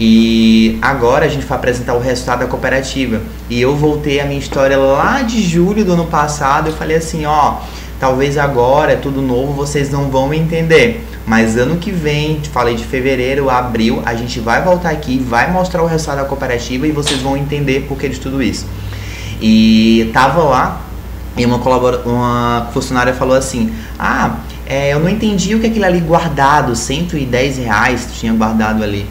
E agora a gente vai apresentar o resultado da cooperativa. E eu voltei a minha história lá de julho do ano passado. Eu falei assim: ó, talvez agora é tudo novo, vocês não vão entender. Mas ano que vem, falei de fevereiro, abril, a gente vai voltar aqui, vai mostrar o resultado da cooperativa e vocês vão entender por que de tudo isso. E tava lá e uma, uma funcionária falou assim: Ah, é, eu não entendi o que é aquilo ali guardado, 110 reais tinha guardado ali.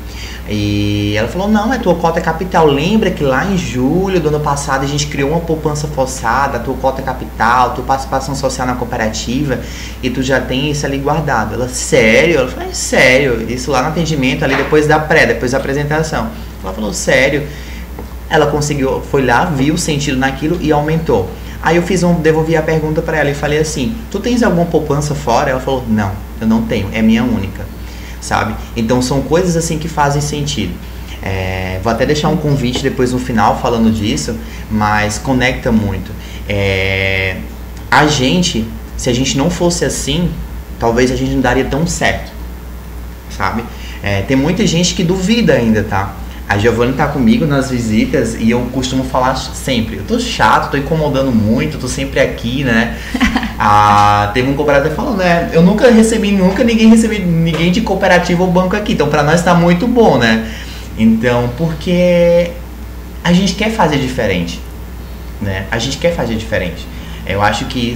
E ela falou: Não, é tua cota capital. Lembra que lá em julho do ano passado a gente criou uma poupança forçada, tua cota capital, tua participação social na cooperativa e tu já tem isso ali guardado. Ela, sério? Ela falou: é Sério, isso lá no atendimento, ali depois da pré, depois da apresentação. Ela falou: Sério. Ela conseguiu, foi lá, viu sentido naquilo e aumentou. Aí eu fiz um, devolvi a pergunta para ela e falei assim: Tu tens alguma poupança fora? Ela falou: Não, eu não tenho, é minha única sabe? Então são coisas assim que fazem sentido. É, vou até deixar um convite depois no final falando disso, mas conecta muito. É, a gente, se a gente não fosse assim, talvez a gente não daria tão certo, sabe? É, tem muita gente que duvida ainda, tá? A Giovanni tá comigo nas visitas e eu costumo falar sempre, eu tô chato, tô incomodando muito, tô sempre aqui, né? [LAUGHS] ah, teve um cooperativo falando, né? Eu nunca recebi, nunca ninguém recebi ninguém de cooperativa ou banco aqui, então para nós tá muito bom, né? Então, porque a gente quer fazer diferente, né? A gente quer fazer diferente. Eu acho que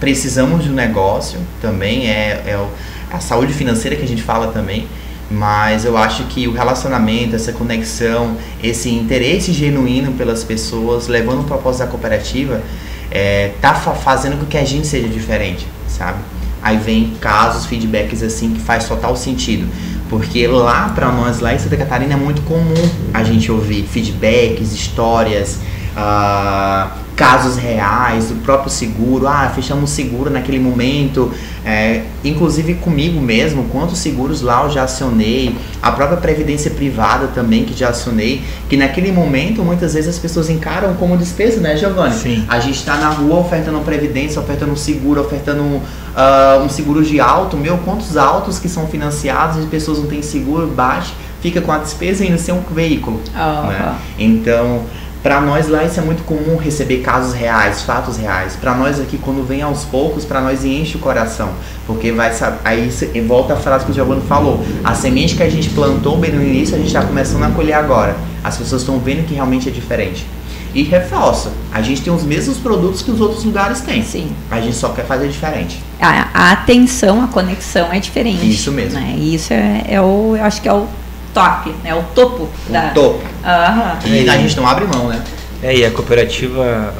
precisamos de um negócio também, é, é a saúde financeira que a gente fala também, mas eu acho que o relacionamento, essa conexão, esse interesse genuíno pelas pessoas, levando o propósito da cooperativa, é, tá fa fazendo com que a gente seja diferente, sabe? Aí vem casos, feedbacks assim que faz total sentido. Porque lá para nós, lá em Santa Catarina, é muito comum a gente ouvir feedbacks, histórias, uh, casos reais, do próprio seguro, ah, fechamos seguro naquele momento, é, inclusive comigo mesmo, quantos seguros lá eu já acionei, a própria previdência privada também que já acionei, que naquele momento muitas vezes as pessoas encaram como despesa, né, Giovanni? Sim. A gente está na rua ofertando previdência, ofertando seguro, ofertando uh, um seguro de alto, meu, quantos autos que são financiados e as pessoas não têm seguro, bate, fica com a despesa ainda sem um veículo. Uhum. Né? Então, para nós lá isso é muito comum receber casos reais, fatos reais. Para nós aqui quando vem aos poucos, para nós enche o coração, porque vai aí volta a frase que o Giovanni falou. A semente que a gente plantou bem no início, a gente está começando a colher agora. As pessoas estão vendo que realmente é diferente. E reforça, a gente tem os mesmos produtos que os outros lugares têm. Sim. A gente só quer fazer diferente. A, a atenção, a conexão é diferente. Isso mesmo. Né? Isso é, é o, eu acho que é o top, né? O topo. O da... topo. Aham. E a gente não abre mão, né? É, e a cooperativa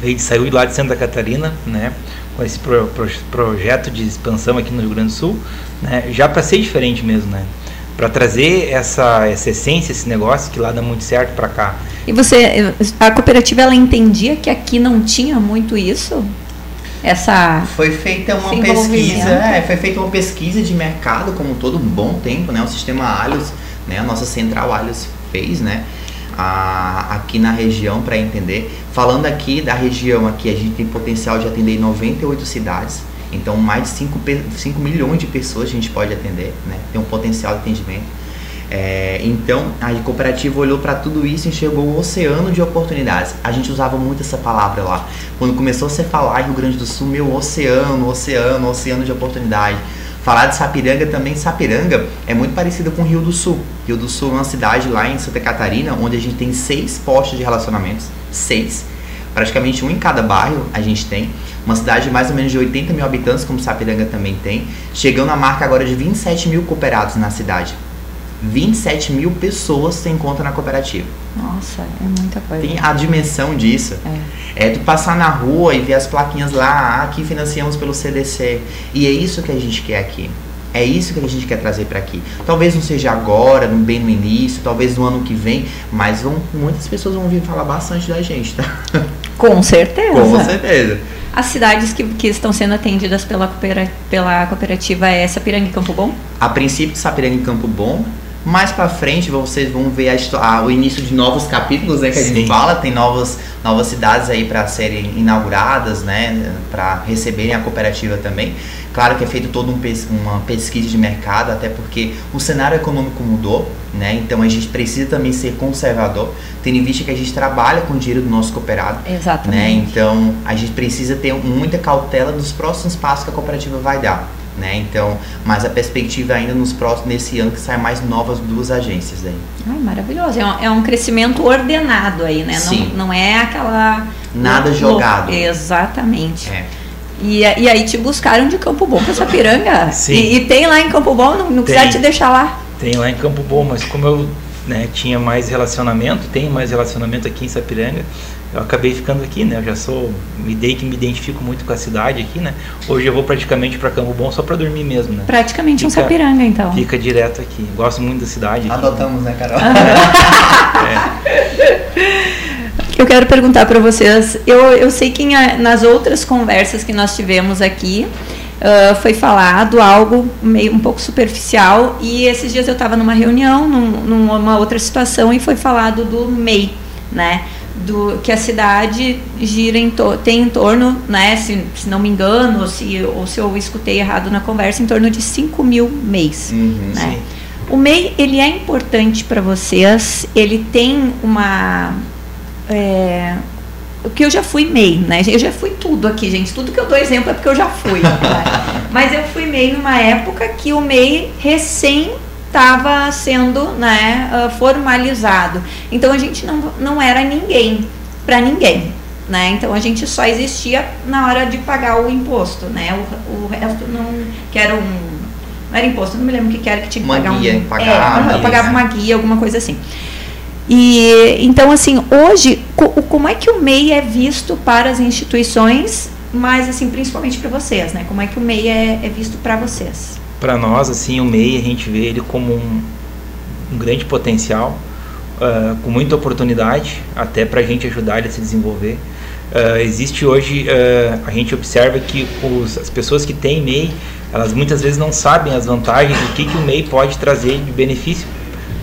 veio, saiu lá de Santa Catarina, né? Com esse pro, pro, projeto de expansão aqui no Rio Grande do Sul, né? Já para ser diferente mesmo, né? Para trazer essa, essa essência, esse negócio que lá dá muito certo para cá. E você, a cooperativa, ela entendia que aqui não tinha muito isso? Essa foi feita uma pesquisa, é, foi feita uma pesquisa de mercado como todo um bom tempo, né? O sistema Alhos, né? A nossa central Alhos fez, né? A, aqui na região para entender. Falando aqui da região aqui, a gente tem potencial de atender 98 cidades. Então mais de 5, 5 milhões de pessoas a gente pode atender, né? Tem um potencial de atendimento. É, então a cooperativa olhou para tudo isso e enxergou um oceano de oportunidades. A gente usava muito essa palavra lá. Quando começou a se falar Rio Grande do Sul, meu oceano, oceano, oceano de oportunidade. Falar de Sapiranga também, Sapiranga é muito parecido com Rio do Sul. Rio do Sul é uma cidade lá em Santa Catarina onde a gente tem seis postos de relacionamentos. Seis. Praticamente um em cada bairro a gente tem. Uma cidade de mais ou menos de 80 mil habitantes, como Sapiranga também tem. Chegando à marca agora de 27 mil cooperados na cidade. 27 mil pessoas se encontram na cooperativa. Nossa, é muita coisa. Tem a dimensão disso. É. é tu passar na rua e ver as plaquinhas lá, ah, aqui financiamos pelo CDC. E é isso que a gente quer aqui. É isso que a gente quer trazer para aqui. Talvez não seja agora, bem no início, talvez no ano que vem, mas vão, muitas pessoas vão vir falar bastante da gente, tá? [LAUGHS] Com certeza. Com certeza. As cidades que, que estão sendo atendidas pela, pela cooperativa é Sapiranga e Campo Bom? A princípio, Sapiranga e Campo Bom, mais para frente vocês vão ver a, a, o início de novos capítulos, né, que Sim. a gente fala, tem novas, novas cidades aí para serem inauguradas, né, para receberem a cooperativa também. Claro que é feito toda um, uma pesquisa de mercado, até porque o cenário econômico mudou, né? Então a gente precisa também ser conservador, tendo em vista que a gente trabalha com o dinheiro do nosso cooperado. Exatamente. Né? Então a gente precisa ter muita cautela dos próximos passos que a cooperativa vai dar. Né? Então, mas a perspectiva ainda nos próximos nesse ano que sai mais novas duas agências aí. Ai, maravilhoso. É um, é um crescimento ordenado aí, né? Sim. Não, não é aquela Nada jogado. Exatamente. É. E, e aí te buscaram de Campo Bom para Sapiranga. Sim. E, e tem lá em Campo Bom, não, não Tem. te deixar lá. Tem lá em Campo Bom, mas como eu né, tinha mais relacionamento, tenho mais relacionamento aqui em Sapiranga, eu acabei ficando aqui, né? Eu já sou, me dei que me identifico muito com a cidade aqui, né? Hoje eu vou praticamente para Campo Bom só para dormir mesmo, né? Praticamente um Fica- Sapiranga, então. Fica direto aqui. Gosto muito da cidade. aqui. Adotamos, né, Carol? [LAUGHS] Eu quero perguntar para vocês. Eu, eu sei que nas outras conversas que nós tivemos aqui ah, foi falado algo meio um pouco superficial e esses dias eu estava numa reunião, num- numa outra situação e foi falado do MEI, né? Do que a cidade gira em to- tem em torno, né? Se, se não me engano, ou se, ou se eu escutei errado na conversa, em torno de 5 mil MEIs. Uhum. né? Sim. O MEI, ele é importante para vocês, ele tem uma... É, o que eu já fui MEI, né? Eu já fui tudo aqui, gente. Tudo que eu dou exemplo é porque eu já fui. né? [LAUGHS] Mas eu fui MEI numa época que o MEI recém estava sendo né, ah, formalizado. Então a gente não, não era ninguém para ninguém. Né? Então a gente só existia na hora de pagar o imposto. Né? O, o resto não. Que era um. Não era imposto, não me lembro o que que era que tinha que Uma pagar guia, um. pagar é, uma eu guia, pagava uma guia, alguma coisa assim. E então assim, hoje, co- como é que o MEI é visto para as instituições, mas assim, principalmente para vocês, né? Como é que o MEI é, é visto para vocês? Para nós, assim, o MEI, a gente vê ele como um, um grande potencial, ah, com muita oportunidade, até para a gente ajudar ele a se desenvolver. Ah, existe hoje, ah, a gente observa que os, as pessoas que têm MEI, elas muitas vezes não sabem as vantagens do que, que o MEI pode trazer de benefício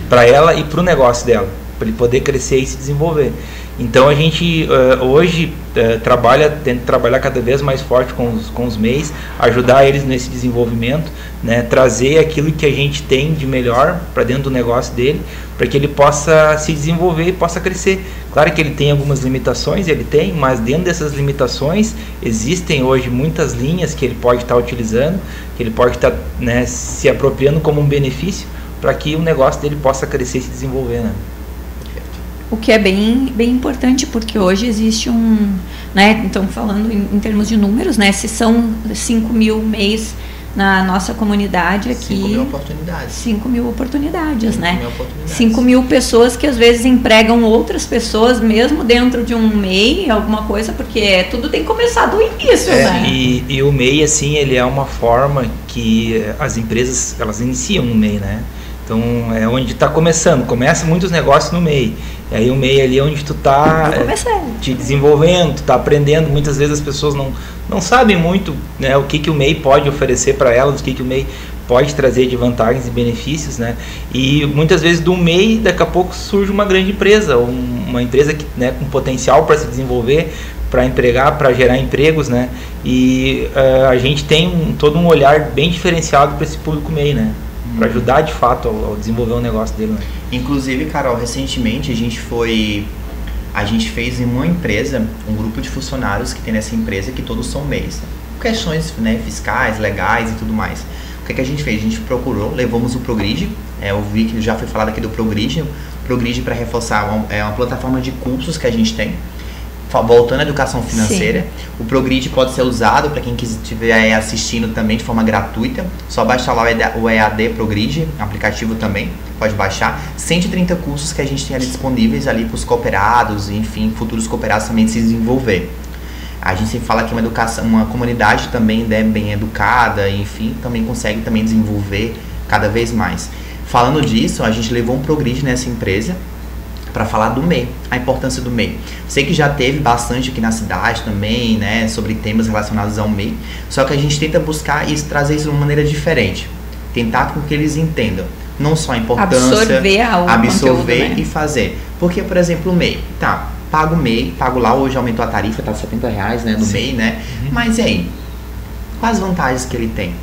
para ela e para o negócio dela, para ele poder crescer e se desenvolver. Então a gente eh, hoje eh, trabalha, tenta trabalhar cada vez mais forte com os, com os MEIs, ajudar eles nesse desenvolvimento, né, trazer aquilo que a gente tem de melhor para dentro do negócio dele, para que ele possa se desenvolver e possa crescer. Claro que ele tem algumas limitações, ele tem, mas dentro dessas limitações existem hoje muitas linhas que ele pode estar utilizando, que ele pode estar né, se apropriando como um benefício para que o negócio dele possa crescer e se desenvolver. Né? O que é bem, bem importante, porque hoje existe um. Né, então, falando em, em termos de números, né, se são 5 mil MEIs na nossa comunidade aqui. 5 mil oportunidades. 5 mil oportunidades, Cinco né? mil oportunidades. 5 mil pessoas que às vezes empregam outras pessoas, mesmo dentro de um MEI, alguma coisa, porque tudo tem que começar do início, É, né? E, e o MEI, assim, ele é uma forma que as empresas, elas iniciam no MEI, né? Então, é onde está começando. Começa muitos negócios no MEI. E aí o MEI ali é onde tu tá Vou eh, começar. te desenvolvendo, tu tá aprendendo. Muitas vezes as pessoas não, não sabem muito né, o que, que o MEI pode oferecer para elas, o que, que o MEI pode trazer de vantagens e benefícios, né? E muitas vezes do MEI, daqui a pouco surge uma grande empresa, um- uma empresa que, né, com potencial para se desenvolver, para empregar, para gerar empregos, né? E eh, a gente tem um- todo um olhar bem diferenciado para esse público MEI, né? Para ajudar de fato ao, ao desenvolver o negócio dele. Né? Inclusive, Carol, recentemente a gente foi. A gente fez em uma empresa, um grupo de funcionários que tem nessa empresa, que todos são MEIs. Questões né, fiscais, legais e tudo mais. O que, que a gente fez? A gente procurou, levamos o Progrid. É, eu vi que já foi falado aqui do Progrid. Progrid, para reforçar, é é uma plataforma de cursos que a gente tem. Voltando à educação financeira, o Progrid pode ser usado para quem estiver aí assistindo também de forma gratuita. Só baixar lá o EAD Progrid, aplicativo também, pode baixar. 130 cursos que a gente tem ali disponíveis ali para os cooperados, enfim, futuros cooperados também se desenvolver. A gente sempre fala que uma educação, uma comunidade também né, bem educada, enfim, também consegue também desenvolver cada vez mais. Falando disso, a gente levou um Progrid nessa empresa para falar do MEI, a importância do MEI. Sei que já teve bastante aqui na cidade também, né, sobre temas relacionados ao MEI, só que a gente tenta buscar isso, trazer isso de uma maneira diferente, tentar com que eles entendam não só a importância, Absorver a- absorver conteúdo, né? e fazer. Porque, por exemplo, o MEI, tá, pago o MEI, pago lá, hoje aumentou a tarifa, tá 70 reais, né, no Sim. MEI, né, mas e aí, quais as vantagens que ele tem,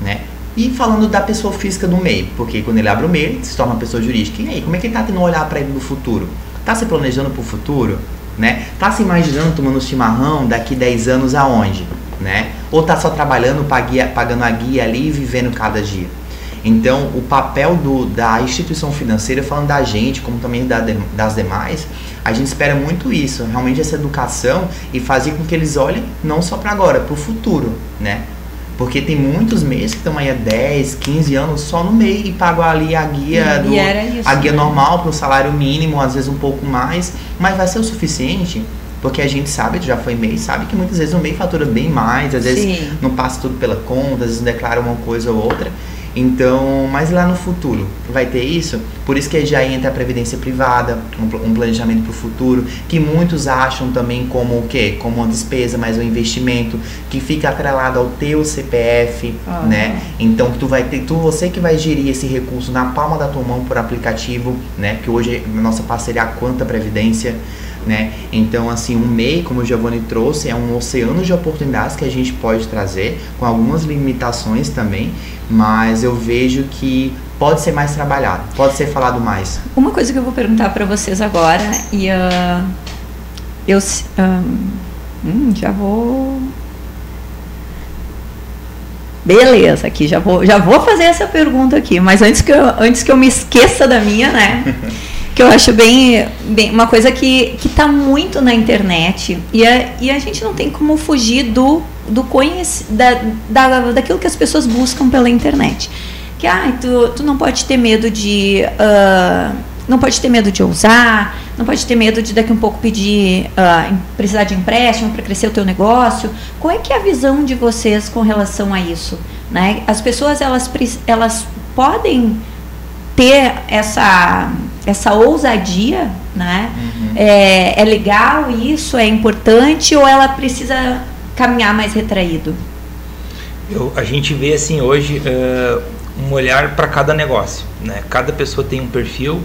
né? E falando da pessoa física do MEI, porque quando ele abre o MEI, ele se torna uma pessoa jurídica. E aí, como é que ele tá tendo um olhar para ele no futuro? Tá se planejando para o futuro? Né? Tá se imaginando tomando chimarrão daqui 10 anos aonde? né? Ou tá só trabalhando, pagando a guia ali e vivendo cada dia. Então, o papel do, da instituição financeira, falando da gente, como também da, das demais, a gente espera muito isso, realmente essa educação e fazer com que eles olhem não só para agora, para o futuro, né? Porque tem muitos meses que estão aí há 10, 15 anos só no MEI e pagam ali a guia, do, isso, a guia né? normal para o salário mínimo, às vezes um pouco mais, mas vai ser o suficiente porque a gente sabe, já foi MEI, sabe que muitas vezes o MEI fatura bem mais, às vezes Sim. não passa tudo pela conta, às vezes não declara uma coisa ou outra. Então, mas lá no futuro vai ter isso? Por isso que já entra a previdência privada, um, um planejamento para o futuro, que muitos acham também como o quê? Como uma despesa, mas um investimento que fica atrelado ao teu CPF, Ah. né? Então tu vai ter, tu você que vai gerir esse recurso na palma da tua mão por aplicativo, né? Que hoje a nossa parceria é a Quanta Previdência, né? Então assim, um MEI, como o Giovanni trouxe, é um oceano de oportunidades que a gente pode trazer, com algumas limitações também, mas eu vejo que pode ser mais trabalhado, pode ser falado mais. Uma coisa que eu vou perguntar para vocês agora e ah, eu ah, hum, já vou Beleza, aqui já vou, já vou fazer essa pergunta aqui, mas antes que eu, antes que eu me esqueça da minha, né? [LAUGHS] que eu acho bem, bem uma coisa que que está muito na internet e a, e a gente não tem como fugir do do conhec da, da, daquilo que as pessoas buscam pela internet. Que ah, tu, tu não pode ter medo de ah, não pode ter medo de ousar, não pode ter medo de daqui um pouco pedir em- precisar de empréstimo para crescer o teu negócio. Qual é que é a visão de vocês com relação a isso? Né? As pessoas elas, elas podem ter essa essa ousadia, né? É, é legal isso, é importante ou ela precisa caminhar mais retraído? Eu- a gente vê assim hoje eh, um olhar para cada negócio, né? Cada pessoa tem um perfil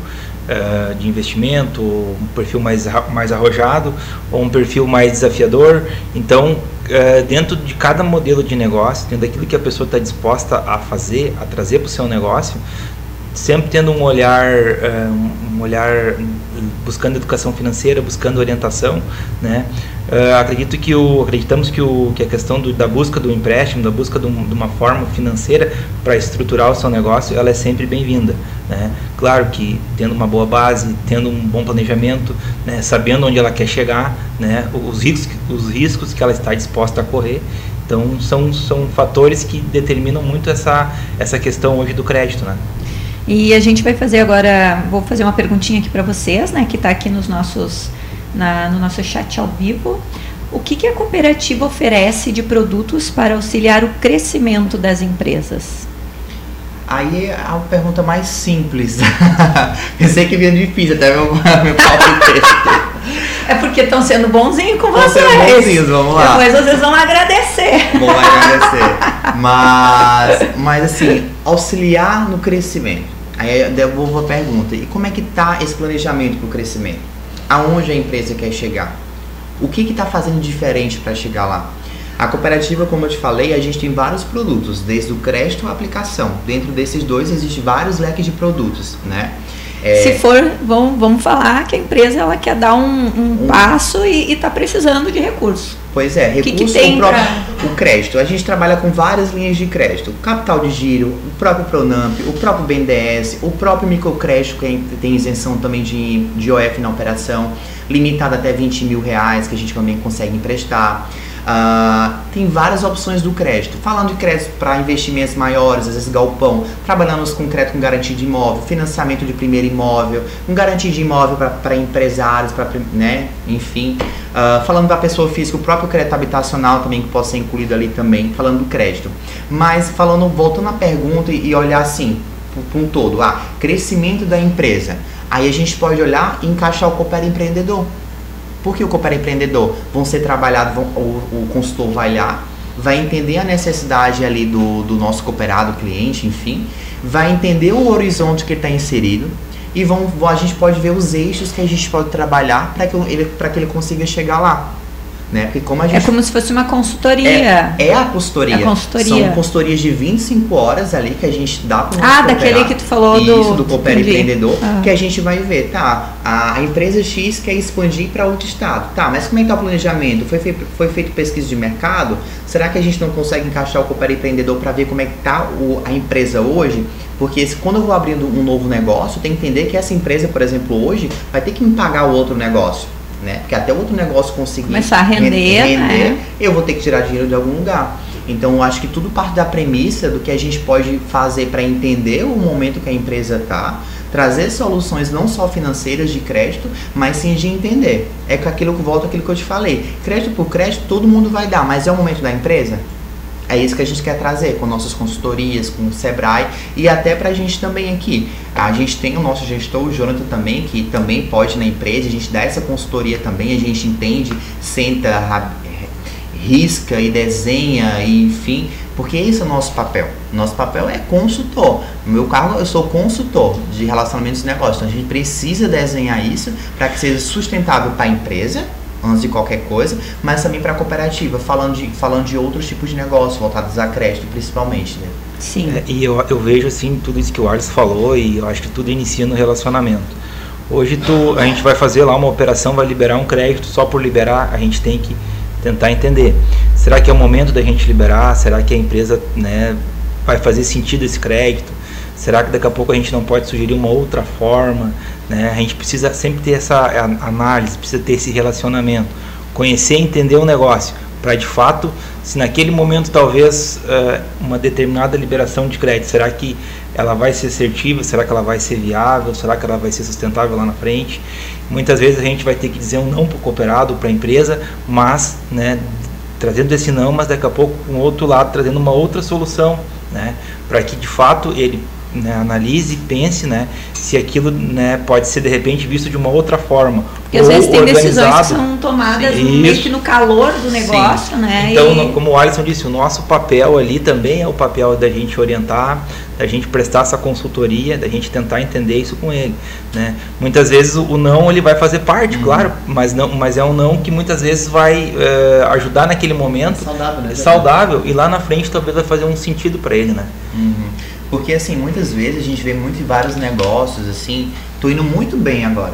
eh, de investimento, um perfil mais mais arrojado ou um perfil mais desafiador. Então, eh, dentro de cada modelo de negócio, dentro daquilo que a pessoa está disposta a fazer, a trazer para o seu negócio, sempre tendo um olhar, eh, um olhar buscando educação financeira, buscando orientação, né? Eh, acredito que o, acreditamos que, o, que a questão do, da busca do empréstimo, da busca de, um- de uma forma financeira para estruturar o seu negócio, ela é sempre bem-vinda, né? Claro que tendo uma boa base, tendo um bom planejamento, né? sabendo onde ela quer chegar, né? Os riscos, os riscos que ela está disposta a correr. Então são, são fatores que determinam muito essa, essa questão hoje do crédito, né? E a gente vai fazer agora, vou fazer uma perguntinha aqui para vocês, né, que está aqui nos nossos, na, no nosso chat ao vivo. O que, que a cooperativa oferece de produtos para auxiliar o crescimento das empresas? Aí é a pergunta mais simples. [LAUGHS] Pensei que vinha difícil, até meu, meu palpite. É porque estão sendo bonzinhos com vocês. sendo bonzinhos, vamos lá. Depois vocês vão agradecer. Bom agradecer. Mas, mas assim, auxiliar no crescimento. Aí eu devolvo a pergunta. E como é que tá esse planejamento para o crescimento? Aonde a empresa quer chegar? O que está fazendo diferente para chegar lá? A cooperativa, como eu te falei, a gente tem vários produtos, desde o crédito à aplicação. Dentro desses dois existem vários leques de produtos, né? É, Se for, vamos, vamos falar que a empresa ela quer dar um, um Um- passo e está precisando de recurso. Pois é, que recurso, que tem o, próprio, pra- o crédito. A gente trabalha com várias linhas de crédito. Capital de giro, o próprio Pronamp, o próprio BNDES, o próprio microcrédito, que tem isenção também de, de OF na operação, limitado até 20 mil reais, que a gente também consegue emprestar. Ah, tem várias opções do crédito. Falando de crédito para investimentos maiores, às vezes galpão, trabalhamos com crédito com garantia de imóvel, financiamento de primeiro imóvel, com garantia de imóvel para empresários, para né, enfim. Ah, falando da pessoa física, o próprio crédito habitacional também que pode ser incluído ali também, falando do crédito. Mas falando, voltando à pergunta e, e olhar assim, para um todo, ah, crescimento da empresa. Aí a gente pode olhar e encaixar o Coopera Empreendedor. Por que o Coopera Empreendedor? Vão ser trabalhados, vão- o, o consultor vai lá, vai entender a necessidade ali do, do nosso cooperado, cliente, enfim, vai entender o horizonte que ele está inserido e vão, a gente pode ver os eixos que a gente pode trabalhar para que, ele, que ele consiga chegar lá. Né? Porque como a É gente como se fosse uma consultoria. é, é a consultoria. É a consultoria. São consultorias de 25 horas ali que a gente dá para Ah, daquele que tu falou do- Isso, do Coopera entendi. Empreendedor, Ah. que a gente vai ver, tá, a, empresa X quer expandir para outro estado. Tá, mas como é que tá o planejamento? Foi feito, foi feito pesquisa de mercado? Será que a gente não consegue encaixar o Coopera Empreendedor para ver como é que tá o, a empresa hoje? Porque se, quando eu vou abrindo um novo negócio, tenho que entender que essa empresa, por exemplo, hoje, vai ter que me pagar o outro negócio. Né? Porque até outro negócio conseguir Começar a render, ren- né? eu vou ter que tirar dinheiro de algum lugar. Então, eu acho que tudo parte da premissa do que a gente pode fazer para entender o momento que a empresa está, trazer soluções não só financeiras de crédito, mas sim de entender. É com aquilo que volta aquilo que eu te falei. Crédito por crédito, todo mundo vai dar, mas é o momento da empresa? É isso que a gente quer trazer com nossas consultorias, com o Sebrae e até pra gente também aqui. A gente tem o nosso gestor, o Jonathan também, que também pode na empresa, a gente dá essa consultoria também, a gente entende, senta, risca e desenha, e enfim, porque esse é o nosso papel. Nosso papel é consultor. No meu cargo, eu sou consultor de relacionamentos e negócios. Então a gente precisa desenhar isso para que seja sustentável para a empresa, antes de qualquer coisa, mas também para a cooperativa, falando de, falando de outros tipos de negócio, voltados a crédito principalmente. Né? Sim. É, e eu, eu vejo assim tudo isso que o Arles falou e eu acho que tudo inicia no relacionamento. Hoje tu, a gente vai fazer lá uma operação, vai liberar um crédito, só por liberar a gente tem que tentar entender. Será que é o momento da gente liberar? Será que a empresa né, vai fazer sentido esse crédito? Será que daqui a pouco a gente não pode sugerir uma outra forma? Né? A gente precisa sempre ter essa análise, precisa ter esse relacionamento, conhecer e entender o negócio, para de fato, se naquele momento talvez eh, uma determinada liberação de crédito, será que ela vai ser assertiva? Será que ela vai ser viável? Será que ela vai ser sustentável lá na frente? Muitas vezes a gente vai ter que dizer um não para o cooperado, para a empresa, mas né, trazendo esse não, mas daqui a pouco com o outro lado trazendo uma outra solução, né, para que de fato ele né, analise e pense né, se aquilo né, pode ser de repente visto de uma outra forma. Porque às ou vezes tem decisões que organizado. são tomadas Sim, meio isso. que no calor do negócio, né? Então, e- como o Alisson disse, o nosso papel ali também é o papel da gente orientar, da gente prestar essa consultoria, da gente tentar entender isso com ele, né? Muitas vezes o, não ele vai fazer parte, Uhum. claro, mas não, mas é um não que muitas vezes vai eh, ajudar naquele momento, Saudável, né? é saudável e lá na frente talvez vai fazer um sentido para ele, né? Uhum. Porque assim, muitas vezes a gente vê muito em vários negócios, assim, tô indo muito bem agora.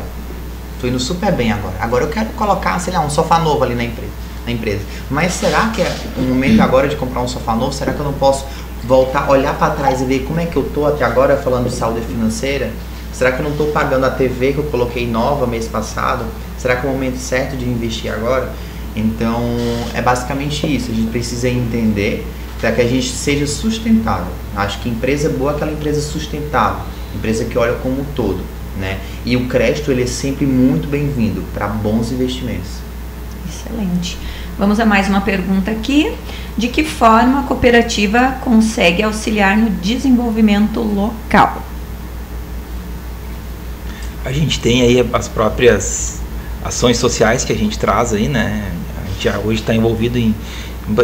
Tô indo super bem agora. Agora eu quero colocar, sei lá, um sofá novo ali na empresa. Na empresa. Mas será que é o momento agora de comprar um sofá novo? Será que eu não posso voltar, olhar para trás e ver como é que eu tô até agora falando de saúde financeira? Será que eu não estou pagando a TV que eu coloquei nova mês passado? Será que é o momento certo de investir agora? Então, é basicamente isso. A gente precisa entender para que a gente seja sustentável. Acho que empresa boa é aquela empresa sustentável, empresa que olha como um todo, né? E o crédito ele é sempre muito bem-vindo para bons investimentos. Excelente. Vamos a mais uma pergunta aqui. De que forma a cooperativa consegue auxiliar no desenvolvimento local? A gente tem aí as próprias ações sociais que a gente traz aí, né? A gente já hoje está envolvido em,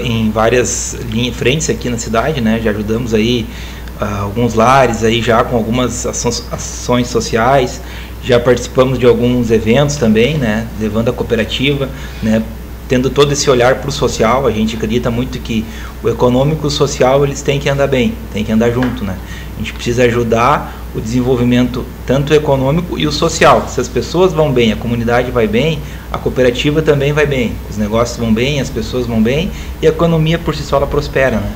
em várias linhas, frentes aqui na cidade, né? Já ajudamos aí ah, alguns lares aí já com algumas ações, ações sociais, já participamos de alguns eventos também, né? Levando a cooperativa, né? Tendo todo esse olhar para o social, a gente acredita muito que o econômico e o social eles têm que andar bem, têm que andar junto, né? A gente precisa ajudar o desenvolvimento tanto econômico e o social. Se as pessoas vão bem, a comunidade vai bem, a cooperativa também vai bem, os negócios vão bem, as pessoas vão bem e a economia por si só ela prospera, né?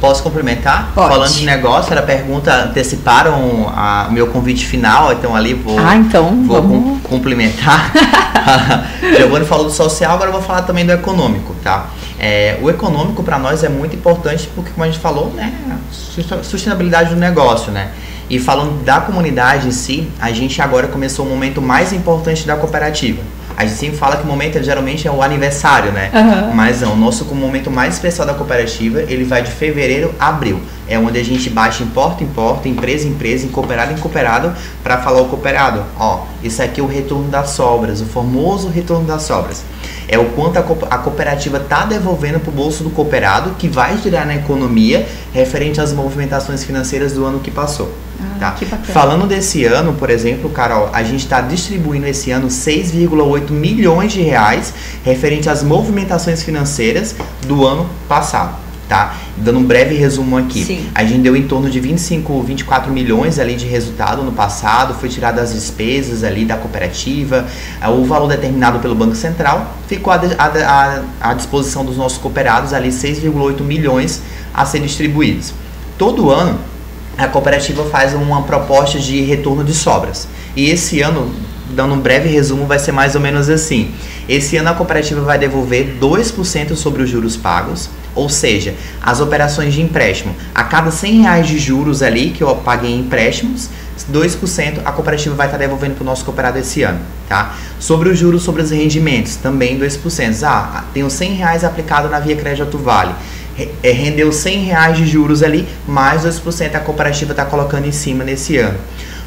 Posso complementar? Pode. Falando de negócio, era pergunta, anteciparam a- o meu convite final, então ali vou, Ah, então vou vamos. com- complementar. [LAUGHS] Giovanni falou do social, agora eu vou falar também do econômico, tá? É, o econômico para nós é muito importante porque, como a gente falou, né, a sustentabilidade do negócio, né? E falando da comunidade em si, a gente agora começou o momento mais importante da cooperativa. A gente sempre fala que o momento geralmente é o aniversário, né? Aham. Mas não, o nosso momento mais especial da cooperativa, ele vai de fevereiro a abril. É onde a gente bate em porta em porta, empresa em empresa, em cooperado em cooperado, para falar ao cooperado, ó, isso aqui é o retorno das sobras, o famoso retorno das sobras. É o quanto a cooperativa está devolvendo para o bolso do cooperado, que vai girar na economia, referente às movimentações financeiras do ano que passou. Ah, tá? Falando desse ano, por exemplo, Carol, a gente está distribuindo esse ano 6,8 milhões de reais referente às movimentações financeiras do ano passado tá? Dando um breve resumo aqui. Sim. A gente deu em torno de 25, 24 milhões ali de resultado no passado, foi tirado as despesas ali da cooperativa, eh, o valor determinado pelo Banco Central ficou à disposição dos nossos cooperados ali 6,8 milhões a ser distribuídos. Todo ano a cooperativa faz uma proposta de retorno de sobras. E esse ano, dando um breve resumo, vai ser mais ou menos assim. Esse ano a cooperativa vai devolver 2% sobre os juros pagos, ou seja, as operações de empréstimo. A cada 100 reais de juros ali que eu paguei em empréstimos, 2% a cooperativa vai estar devolvendo para o nosso cooperado esse ano, tá? Sobre os juros sobre os rendimentos, também 2%. Ah, tenho 100 reais aplicado na Via Crédito Vale. É, rendeu 100 reais de juros ali, mais 2% a cooperativa está colocando em cima nesse ano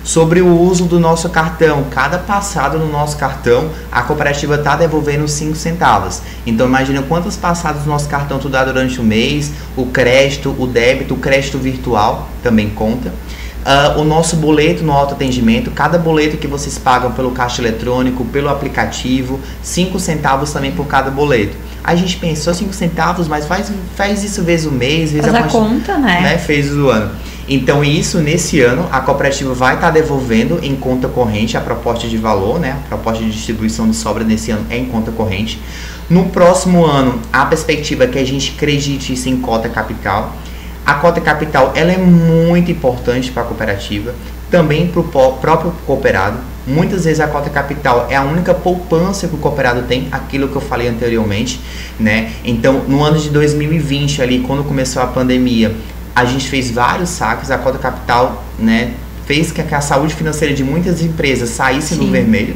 sobre o uso do nosso cartão. Cada passado no nosso cartão, a cooperativa está devolvendo 5 centavos. Então imagina quantas passadas no nosso cartão tu dá durante o mês, o crédito, o débito, o crédito virtual também conta. Uh, o nosso boleto no autoatendimento, cada boleto que vocês pagam pelo caixa eletrônico, pelo aplicativo, 5 centavos também por cada boleto. A gente pensou 5 centavos, mas faz, faz isso vezes o mês, vezes faz a, a conta, né? né? Fez o ano. Então, isso nesse ano, a cooperativa vai estar tá devolvendo em conta corrente a proposta de valor, né? A proposta de distribuição de sobra nesse ano é em conta corrente. No próximo ano, a perspectiva é que a gente acredite isso em cota capital. A cota capital ela é muito importante para a cooperativa, também para o próprio cooperado. Muitas vezes a cota capital é a única poupança que o cooperado tem, aquilo que eu falei anteriormente, né? Então, no ano de 2020 ali, quando começou a pandemia, a gente fez vários saques, a cota capital né, fez que a saúde financeira de muitas empresas saísse Sim. no vermelho.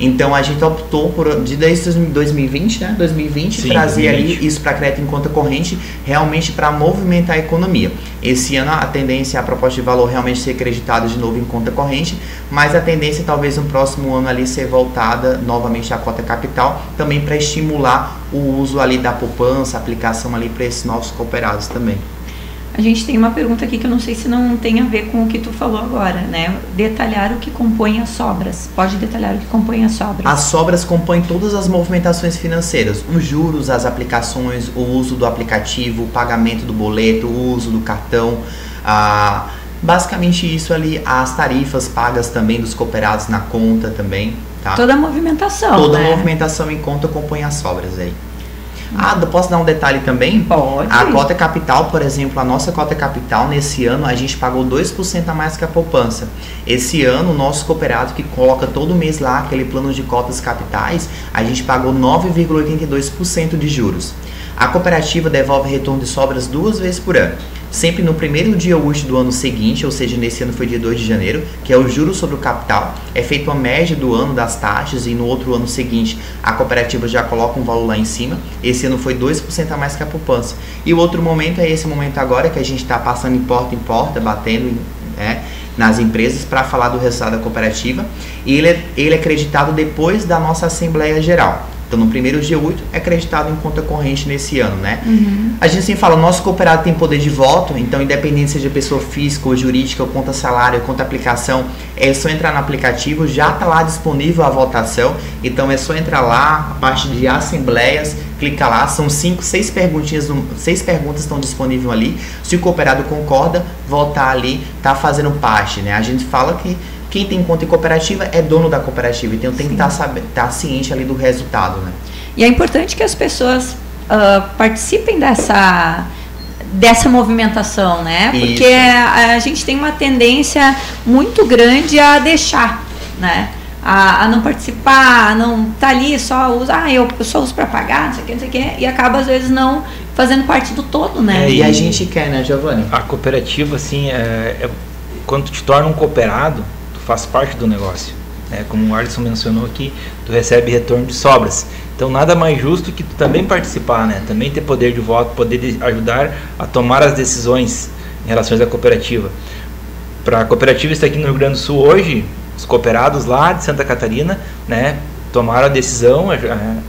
Então a gente optou por, de desde 2020, né? 2020, Sim, trazer 2020. ali isso para crédito em conta corrente, realmente para movimentar a economia. Esse ano a tendência é a proposta de valor realmente ser acreditada de novo em conta corrente, mas a tendência é talvez no próximo ano ali ser voltada novamente à cota capital, também para estimular o uso ali da poupança, aplicação ali para esses novos cooperados também. A gente tem uma pergunta aqui que eu não sei se não tem a ver com o que tu falou agora, né? Detalhar o que compõe as sobras. Pode detalhar o que compõe as sobras. As sobras compõem todas as movimentações financeiras: os juros, as aplicações, o uso do aplicativo, o pagamento do boleto, o uso do cartão. Ah, basicamente isso ali, as tarifas pagas também dos cooperados na conta também. Tá? Toda a movimentação. Toda né? a movimentação em conta compõe as sobras aí. Ah, posso dar um detalhe também? Pode. A cota capital, por exemplo, a nossa cota capital nesse ano a gente pagou 2% a mais que a poupança. Esse ano, o nosso cooperado que coloca todo mês lá aquele plano de cotas capitais, a gente pagou 9,82% de juros. A cooperativa devolve retorno de sobras duas vezes por ano sempre no primeiro dia útil do ano seguinte, ou seja, nesse ano foi dia 2 de janeiro, que é o juro sobre o capital. É feita uma média do ano das taxas e no outro ano seguinte a cooperativa já coloca um valor lá em cima. Esse ano foi 2% a mais que a poupança. E o outro momento é esse momento agora que a gente está passando em porta em porta, batendo né, nas empresas para falar do resultado da cooperativa. E ele é, ele é acreditado depois da nossa Assembleia Geral. Então, no primeiro G8 é acreditado em conta corrente nesse ano, né? Uhum. A gente sempre fala, nosso cooperado tem poder de voto, então, independente seja pessoa física ou jurídica, ou conta salário, ou conta aplicação, é só entrar no aplicativo, já está lá disponível a votação. Então, é só entrar lá, a parte de assembleias, clica lá, são cinco, seis perguntinhas, seis perguntas estão disponíveis ali. Se o cooperado concorda, votar ali, tá fazendo parte, né? A gente fala que quem tem conta em cooperativa é dono da cooperativa, então tem Sim. que estar tá, tá ciente ali do resultado, né? E é importante que as pessoas uh, participem dessa dessa movimentação, né? Porque a, a, gente tem uma tendência muito grande a deixar, né? A, a não participar, a não tá ali só usa, ah, eu, eu só uso para pagar, não sei o que, não sei o que, e acaba às vezes não fazendo parte do todo, né? É, e a gente quer, né, Giovanni? A cooperativa, assim, é, é, quando tu te torna um cooperado, faz parte do negócio. Né? Como o Alisson mencionou aqui, tu recebe retorno de sobras. Então nada mais justo que tu também participar, né? também ter poder de voto, poder ajudar a tomar as decisões em relação à cooperativa. Para a cooperativa estar aqui no Rio Grande do Sul hoje, os cooperados lá de Santa Catarina né, tomaram a decisão,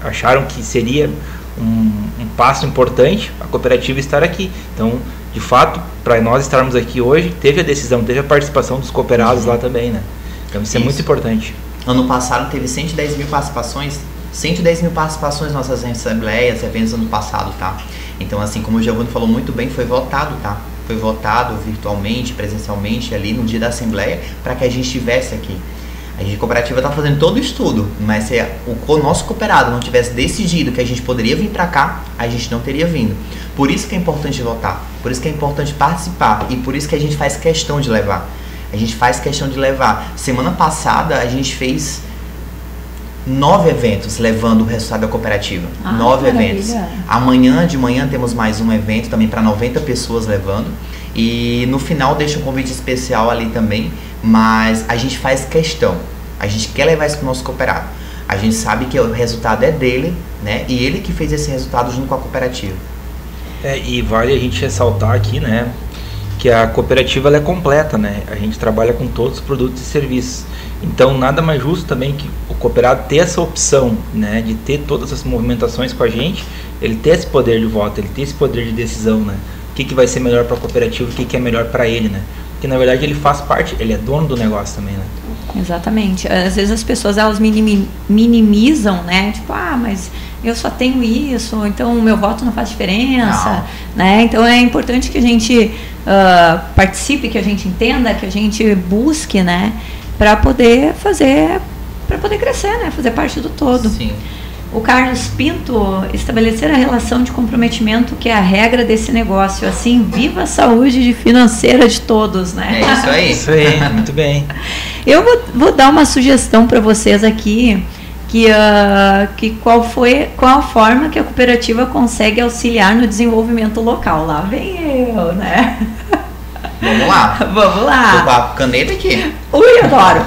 acharam que seria um, um passo importante a cooperativa estar aqui. Então, de fato, para nós estarmos aqui hoje, teve a decisão, teve a participação dos cooperados lá também, né? Então isso, isso. é muito importante. Ano passado teve 110 mil participações, 110 mil participações nas nossas assembleias, eventos ano passado, tá? Então, assim como o Giovanni falou muito bem, foi votado, tá? Foi votado virtualmente, presencialmente ali no dia da assembleia para que a gente estivesse aqui. A gente cooperativa está fazendo todo o estudo, mas se o nosso cooperado não tivesse decidido que a gente poderia vir para cá, a gente não teria vindo. Por isso que é importante votar, por isso que é importante participar e por isso que a gente faz questão de levar. A gente faz questão de levar. Semana passada a gente fez nove eventos levando o resultado da cooperativa. Ah, nove eventos. Amanhã de manhã temos mais um evento também para 90 pessoas levando. E no final deixa um convite especial ali também, mas a gente faz questão. A gente quer levar isso para o nosso cooperado. A gente sabe que o resultado é dele, né? E ele que fez esse resultado junto com a cooperativa. É, e vale a gente ressaltar aqui, né? Que a cooperativa é completa, né? A gente trabalha com todos os produtos e serviços. Então, nada mais justo também que o cooperado ter essa opção, né? De ter todas as movimentações com a gente, ele ter esse poder de voto, ele ter esse poder de decisão, né? O que, que vai ser melhor para a cooperativa, o que, que é melhor para ele, né? Porque na verdade ele faz parte, ele é dono do negócio também, né? Exatamente. Às vezes as pessoas elas minimizam, né? Tipo, ah, mas eu só tenho isso, então o meu voto não faz diferença, não. né? Então é importante que a gente uh, participe, que a gente entenda, que a gente busque, né? Para poder fazer, para poder crescer, né? Fazer parte do todo. Sim o Carlos Pinto estabelecer a relação de comprometimento que é a regra desse negócio. Assim, viva a saúde financeira de todos, né? É isso aí. isso aí, muito bem. Eu vou, vou dar uma sugestão para vocês aqui, que, uh, que qual foi qual a forma que a cooperativa consegue auxiliar no desenvolvimento local. Lá vem eu, né? Vamos lá. [LAUGHS] Vamos lá. Vou com caneta aqui. Ui, adoro.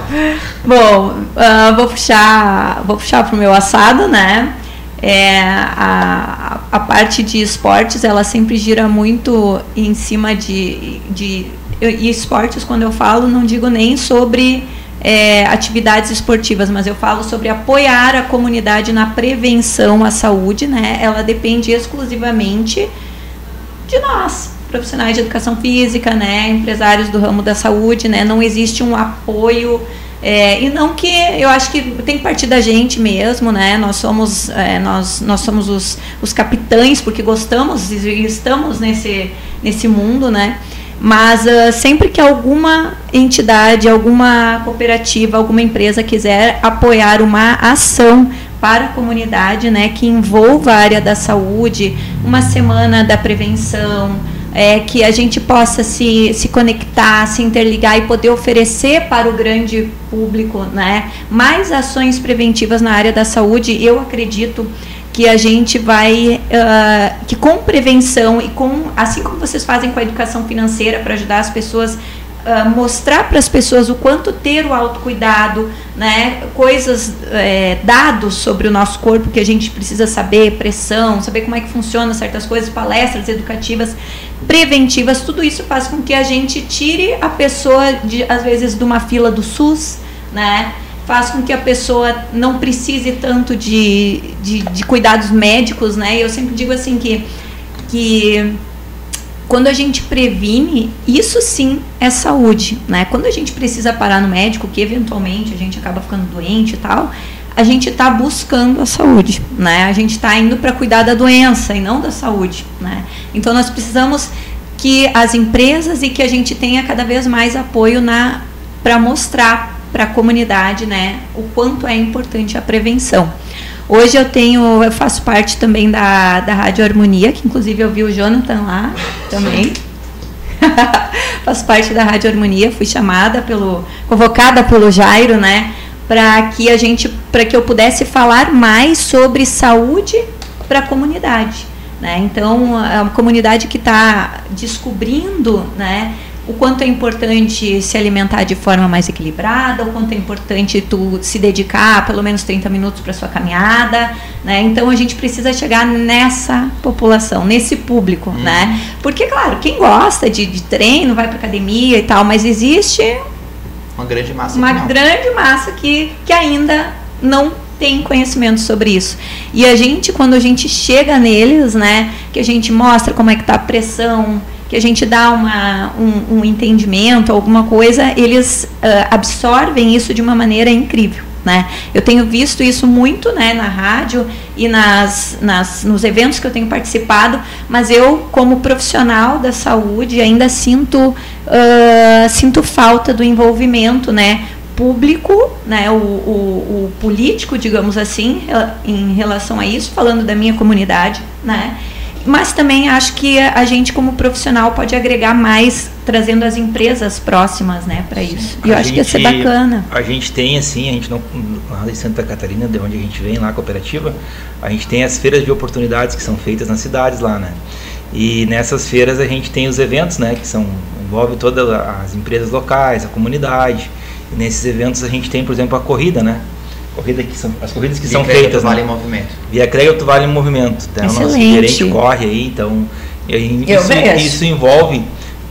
Bom, uh, vou puxar, vou puxar pro meu assado, né? É, a, a parte de esportes, ela sempre gira muito em cima de, de e esportes, quando eu falo, não digo nem sobre é, atividades esportivas, mas eu falo sobre apoiar a comunidade na prevenção à saúde, né? Ela depende exclusivamente de nós, profissionais de educação física, né, empresários do ramo da saúde, né, não existe um apoio é, e não que eu acho que tem que partir da gente mesmo, né? Nós somos, é, nós, nós somos os, os capitães porque gostamos e estamos nesse, nesse mundo, né? Mas uh, sempre que alguma entidade, alguma cooperativa, alguma empresa quiser apoiar uma ação para a comunidade, né, que envolva a área da saúde, uma semana da prevenção, é, que a gente possa se, se conectar, se interligar e poder oferecer para o grande público né, mais ações preventivas na área da saúde, eu acredito que a gente vai, uh, que com prevenção e com, assim como vocês fazem com a educação financeira para ajudar as pessoas Uh, mostrar para as pessoas o quanto ter o autocuidado, né, coisas, é, dados sobre o nosso corpo que a gente precisa saber, pressão, saber como é que funciona certas coisas, palestras educativas, preventivas, tudo isso faz com que a gente tire a pessoa, de, às vezes, de uma fila do SUS, né, faz com que a pessoa não precise tanto de, de, de cuidados médicos, né, eu sempre digo assim que, que quando a gente previne, isso sim é saúde, né? Quando a gente precisa parar no médico, que eventualmente a gente acaba ficando doente e tal, a gente está buscando a saúde, né? A gente está indo para cuidar da doença e não da saúde, né? Então nós precisamos que as empresas e que a gente tenha cada vez mais apoio na para mostrar para a comunidade, né, o quanto é importante a prevenção. Hoje eu tenho, eu faço parte também da, da Rádio Harmonia, que inclusive eu vi o Jonathan lá também. [LAUGHS] faço parte da Rádio Harmonia, fui chamada pelo, convocada pelo Jairo, né, para que a gente, para que eu pudesse falar mais sobre saúde para a comunidade, né? Então, a comunidade que está descobrindo, né, o quanto é importante se alimentar de forma mais equilibrada, o quanto é importante tu se dedicar pelo menos 30 minutos para sua caminhada, né? Então a gente precisa chegar nessa população, nesse público, uhum. né? Porque claro, quem gosta de, de treino, vai para academia e tal, mas existe uma grande massa uma grande massa que, que ainda não têm conhecimento sobre isso. E a gente, quando a gente chega neles, né, que a gente mostra como é que está a pressão, que a gente dá uma, um, um entendimento, alguma coisa, eles uh, absorvem isso de uma maneira incrível. Né? Eu tenho visto isso muito né, na rádio e nas, nas, nos eventos que eu tenho participado, mas eu, como profissional da saúde, ainda sinto, uh, sinto falta do envolvimento né, público, né, o, o, o, político, digamos assim, em relação a isso, falando da minha comunidade, né, mas também acho que a gente como profissional pode agregar mais trazendo as empresas próximas né para isso. E eu a acho gente, que ia ser bacana. A gente tem assim a gente não lá em Santa Catarina de onde a gente vem lá a cooperativa a gente tem as feiras de oportunidades que são feitas nas cidades lá né? E nessas feiras a gente tem os eventos né que são envolve todas as empresas locais a comunidade. E nesses eventos a gente tem por exemplo a corrida né corrida que são, as corridas que Via são feitas. Vale né? em movimento. Via Crédito Vale em Movimento. Então, o nosso gerente corre aí, então. isso, isso envolve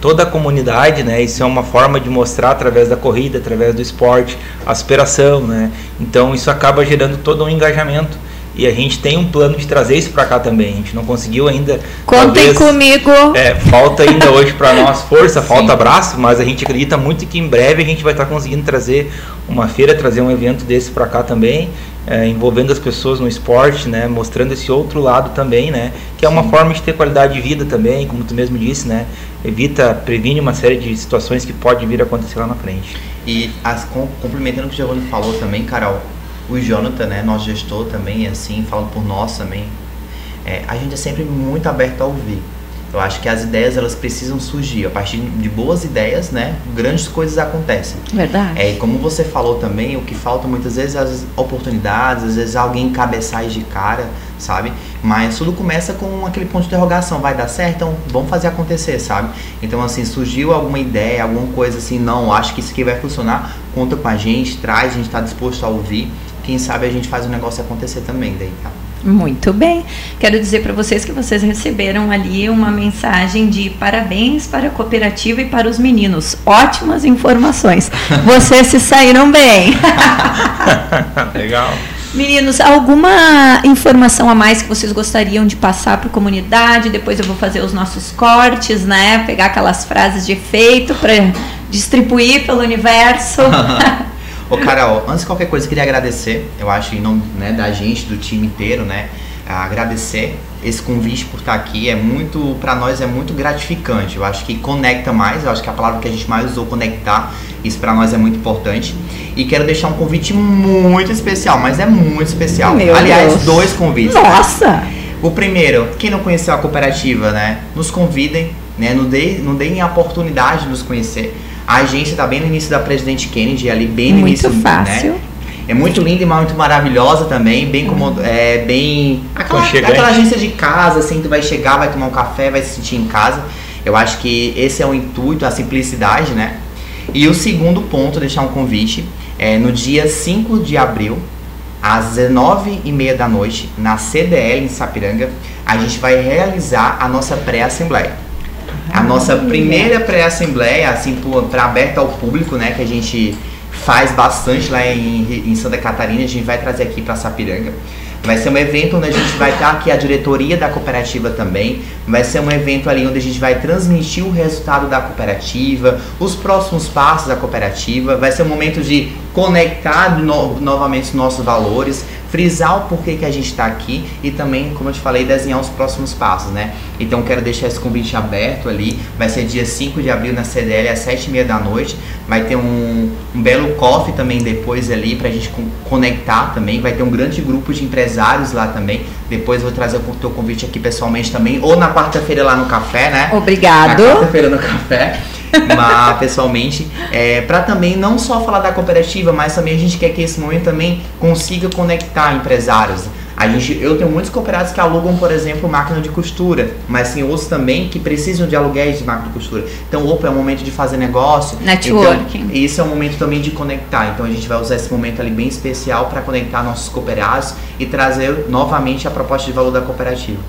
toda a comunidade, né? Isso é uma forma de mostrar através da corrida, através do esporte, a superação, né? Então isso acaba gerando todo um engajamento. E a gente tem um plano de trazer isso para cá também. A gente não conseguiu ainda. Contem talvez, comigo. É, falta ainda hoje para nós força, [LAUGHS] falta abraço, mas a gente acredita muito que em breve a gente vai estar tá conseguindo trazer uma feira, trazer um evento desse para cá também, é, envolvendo as pessoas no esporte, né, mostrando esse outro lado também, né, que é uma Sim. forma de ter qualidade de vida também, como tu mesmo disse, né, evita, previne uma série de situações que pode vir a acontecer lá na frente. E as, complementando o que o Giovanni falou também, Carol, o Jonathan, né, nosso gestor também, assim, falando por nós também, é, a gente é sempre muito aberto a ouvir. Eu acho que as ideias elas precisam surgir a partir de boas ideias, né? Grandes coisas acontecem. Verdade. É, e como você falou também, o que falta muitas vezes é as oportunidades, às vezes alguém cabeçar de cara, sabe? Mas tudo começa com aquele ponto de interrogação, vai dar certo? Então vamos fazer acontecer, sabe? Então assim, surgiu alguma ideia, alguma coisa assim, não, acho que isso aqui vai funcionar, conta com a gente, traz, a gente está disposto a ouvir quem sabe a gente faz o negócio acontecer também daí, tá? Muito bem. Quero dizer para vocês que vocês receberam ali uma mensagem de parabéns para a cooperativa e para os meninos. Ótimas informações. [LAUGHS] Vocês se saíram bem. [LAUGHS] Legal. Meninos, alguma informação a mais que vocês gostariam de passar para a comunidade? Depois eu vou fazer os nossos cortes, né? Pegar aquelas frases de efeito para distribuir pelo universo. [LAUGHS] Ô, Carol, antes de qualquer coisa, queria agradecer, eu acho, em nome né, da gente, do time inteiro, né? Agradecer esse convite por estar aqui. É muito, para nós, é muito gratificante. Eu acho que conecta mais, eu acho que a palavra que a gente mais usou, conectar, isso para nós é muito importante. E quero deixar um convite muito especial, mas é muito especial. Meu Aliás, Deus. dois convites. Nossa! O primeiro, quem não conheceu a cooperativa, né? Nos convidem, né? Não deem, não deem a oportunidade de nos conhecer. A agência está bem no início da Presidente Kennedy, ali bem no muito início. Muito fácil. Né? É muito linda e muito maravilhosa também, bem como uhum. é bem aquela, aquela agência de casa, assim, tu vai chegar, vai tomar um café, vai se sentir em casa. Eu acho que esse é o intuito, a simplicidade, né? E o segundo ponto, deixar um convite, é no dia 5 de abril, às 19h30 da noite, na CDL em Sapiranga, a gente vai realizar a nossa pré-assembleia. A nossa primeira pré-assembleia, assim, para aberta ao público, né, que a gente faz bastante lá em, em Santa Catarina, a gente vai trazer aqui para Sapiranga. Vai ser um evento onde a gente vai estar aqui a diretoria da cooperativa também. Vai ser um evento ali onde a gente vai transmitir o resultado da cooperativa, os próximos passos da cooperativa. Vai ser um momento de conectar no, novamente os nossos valores, frisar o porquê que a gente está aqui e também, como eu te falei, desenhar os próximos passos, né? Então quero deixar esse convite aberto ali. Vai ser dia 5 de abril na CDL às 7 e meia da noite. Vai ter um, um belo coffee também depois ali para a gente conectar também. Vai ter um grande grupo de empresários lá também. Depois eu vou trazer o teu convite aqui pessoalmente também, ou na quarta-feira lá no café, né? Obrigado. Na quarta-feira no café. [LAUGHS] mas pessoalmente, é, para também não só falar da cooperativa, mas também a gente quer que esse momento também consiga conectar empresários. A gente, eu tenho muitos cooperados que alugam, por exemplo, máquina de costura, mas tem outros também que precisam de aluguéis de máquina de costura. Então, opa, é um momento de fazer negócio. Networking. Então, isso é um momento também de conectar. Então, a gente vai usar esse momento ali bem especial para conectar nossos cooperados e trazer novamente a proposta de valor da cooperativa.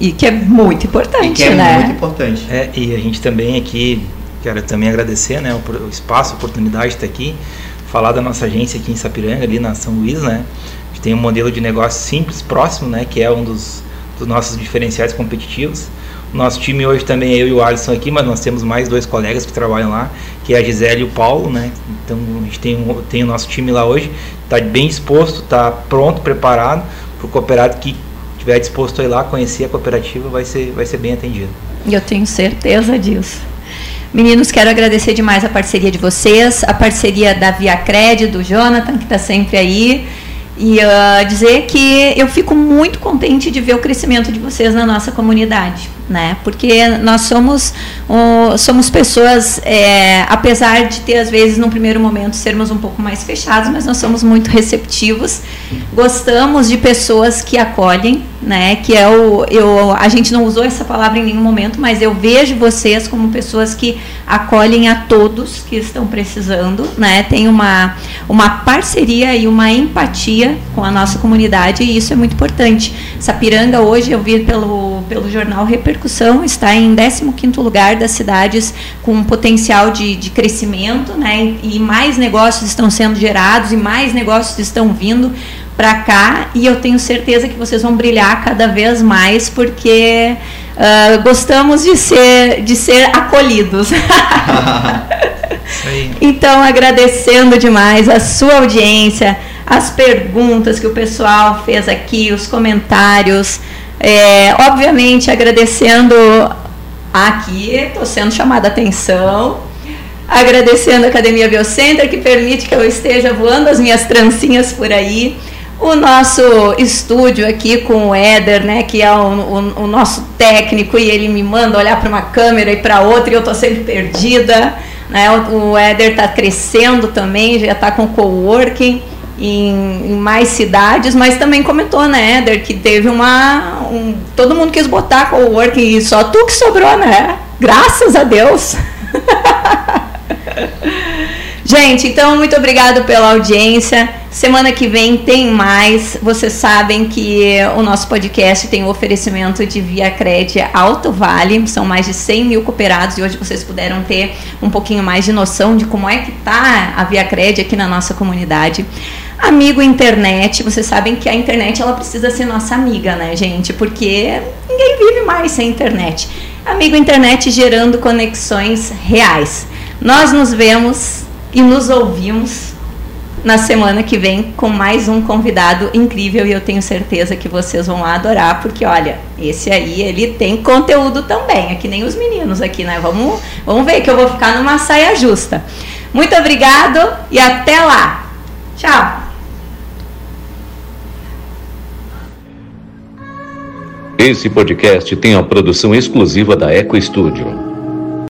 E que é muito importante, e que é né? muito importante. É, e a gente também aqui, quero também agradecer né, o, o espaço, a oportunidade de estar aqui falar da nossa agência aqui em Sapiranga, ali na São Luís, né? A gente tem um modelo de negócio simples, próximo, né? Que é um dos, dos nossos diferenciais competitivos. O nosso time hoje também é eu e o Alisson aqui, mas nós temos mais dois colegas que trabalham lá, que é a Gisele e o Paulo, né? Então a gente tem, um, tem o nosso time lá hoje, está bem disposto, está pronto, preparado para o cooperado que estiver disposto a ir lá conhecer a cooperativa, vai ser, vai ser bem atendido. Eu tenho certeza disso. Meninos, quero agradecer demais a parceria de vocês, a parceria da Via Cred, do Jonathan, que está sempre aí. E uh, dizer que eu fico muito contente de ver o crescimento de vocês na nossa comunidade né? Porque nós somos somos pessoas, é, apesar de ter às vezes no primeiro momento sermos um pouco mais fechados, mas nós somos muito receptivos. Gostamos de pessoas que acolhem, né? Que é o eu a gente não usou essa palavra em nenhum momento, mas eu vejo vocês como pessoas que acolhem a todos que estão precisando, né? Tem uma uma parceria e uma empatia com a nossa comunidade e isso é muito importante. Sapiranga hoje eu vi pelo pelo jornal Reper repercussão está em 15º lugar das cidades com potencial de, de crescimento, né? E mais negócios estão sendo gerados e mais negócios estão vindo para cá e eu tenho certeza que vocês vão brilhar cada vez mais porque uh, gostamos de ser de ser acolhidos. [LAUGHS] então agradecendo demais a sua audiência, as perguntas que o pessoal fez aqui, os comentários. É, obviamente, agradecendo aqui, estou sendo chamada a atenção, agradecendo a Academia Biocenter, que permite que eu esteja voando as minhas trancinhas por aí. O nosso estúdio aqui com o Éder, né, que é o, o, o nosso técnico, e ele me manda olhar para uma câmera e para outra, e eu estou sempre perdida. Né? O, o Éder está crescendo também, já está com coworking em, em, mais cidades, mas também comentou, né, Éder, que teve uma. Um, todo mundo quis botar coworking e só tu que sobrou, né? Graças a Deus. [LAUGHS] Gente, então muito obrigado pela audiência. Semana que vem tem mais. Vocês sabem que o nosso podcast tem o um oferecimento de Via Cred Alto Vale. São mais de 100 mil cooperados e hoje vocês puderam ter um pouquinho mais de noção de como é que tá a Via Cred aqui na nossa comunidade. Amigo internet, vocês sabem que a internet ela precisa ser nossa amiga, né, gente? Porque ninguém vive mais sem internet. Amigo internet gerando conexões reais. Nós nos vemos e nos ouvimos na semana que vem com mais um convidado incrível e eu tenho certeza que vocês vão adorar, porque olha, esse aí ele tem conteúdo também, é que nem os meninos aqui, né? Vamos, vamos ver que eu vou ficar numa saia justa. Muito obrigado e até lá. Tchau. Esse podcast tem a produção exclusiva da Eco Studio.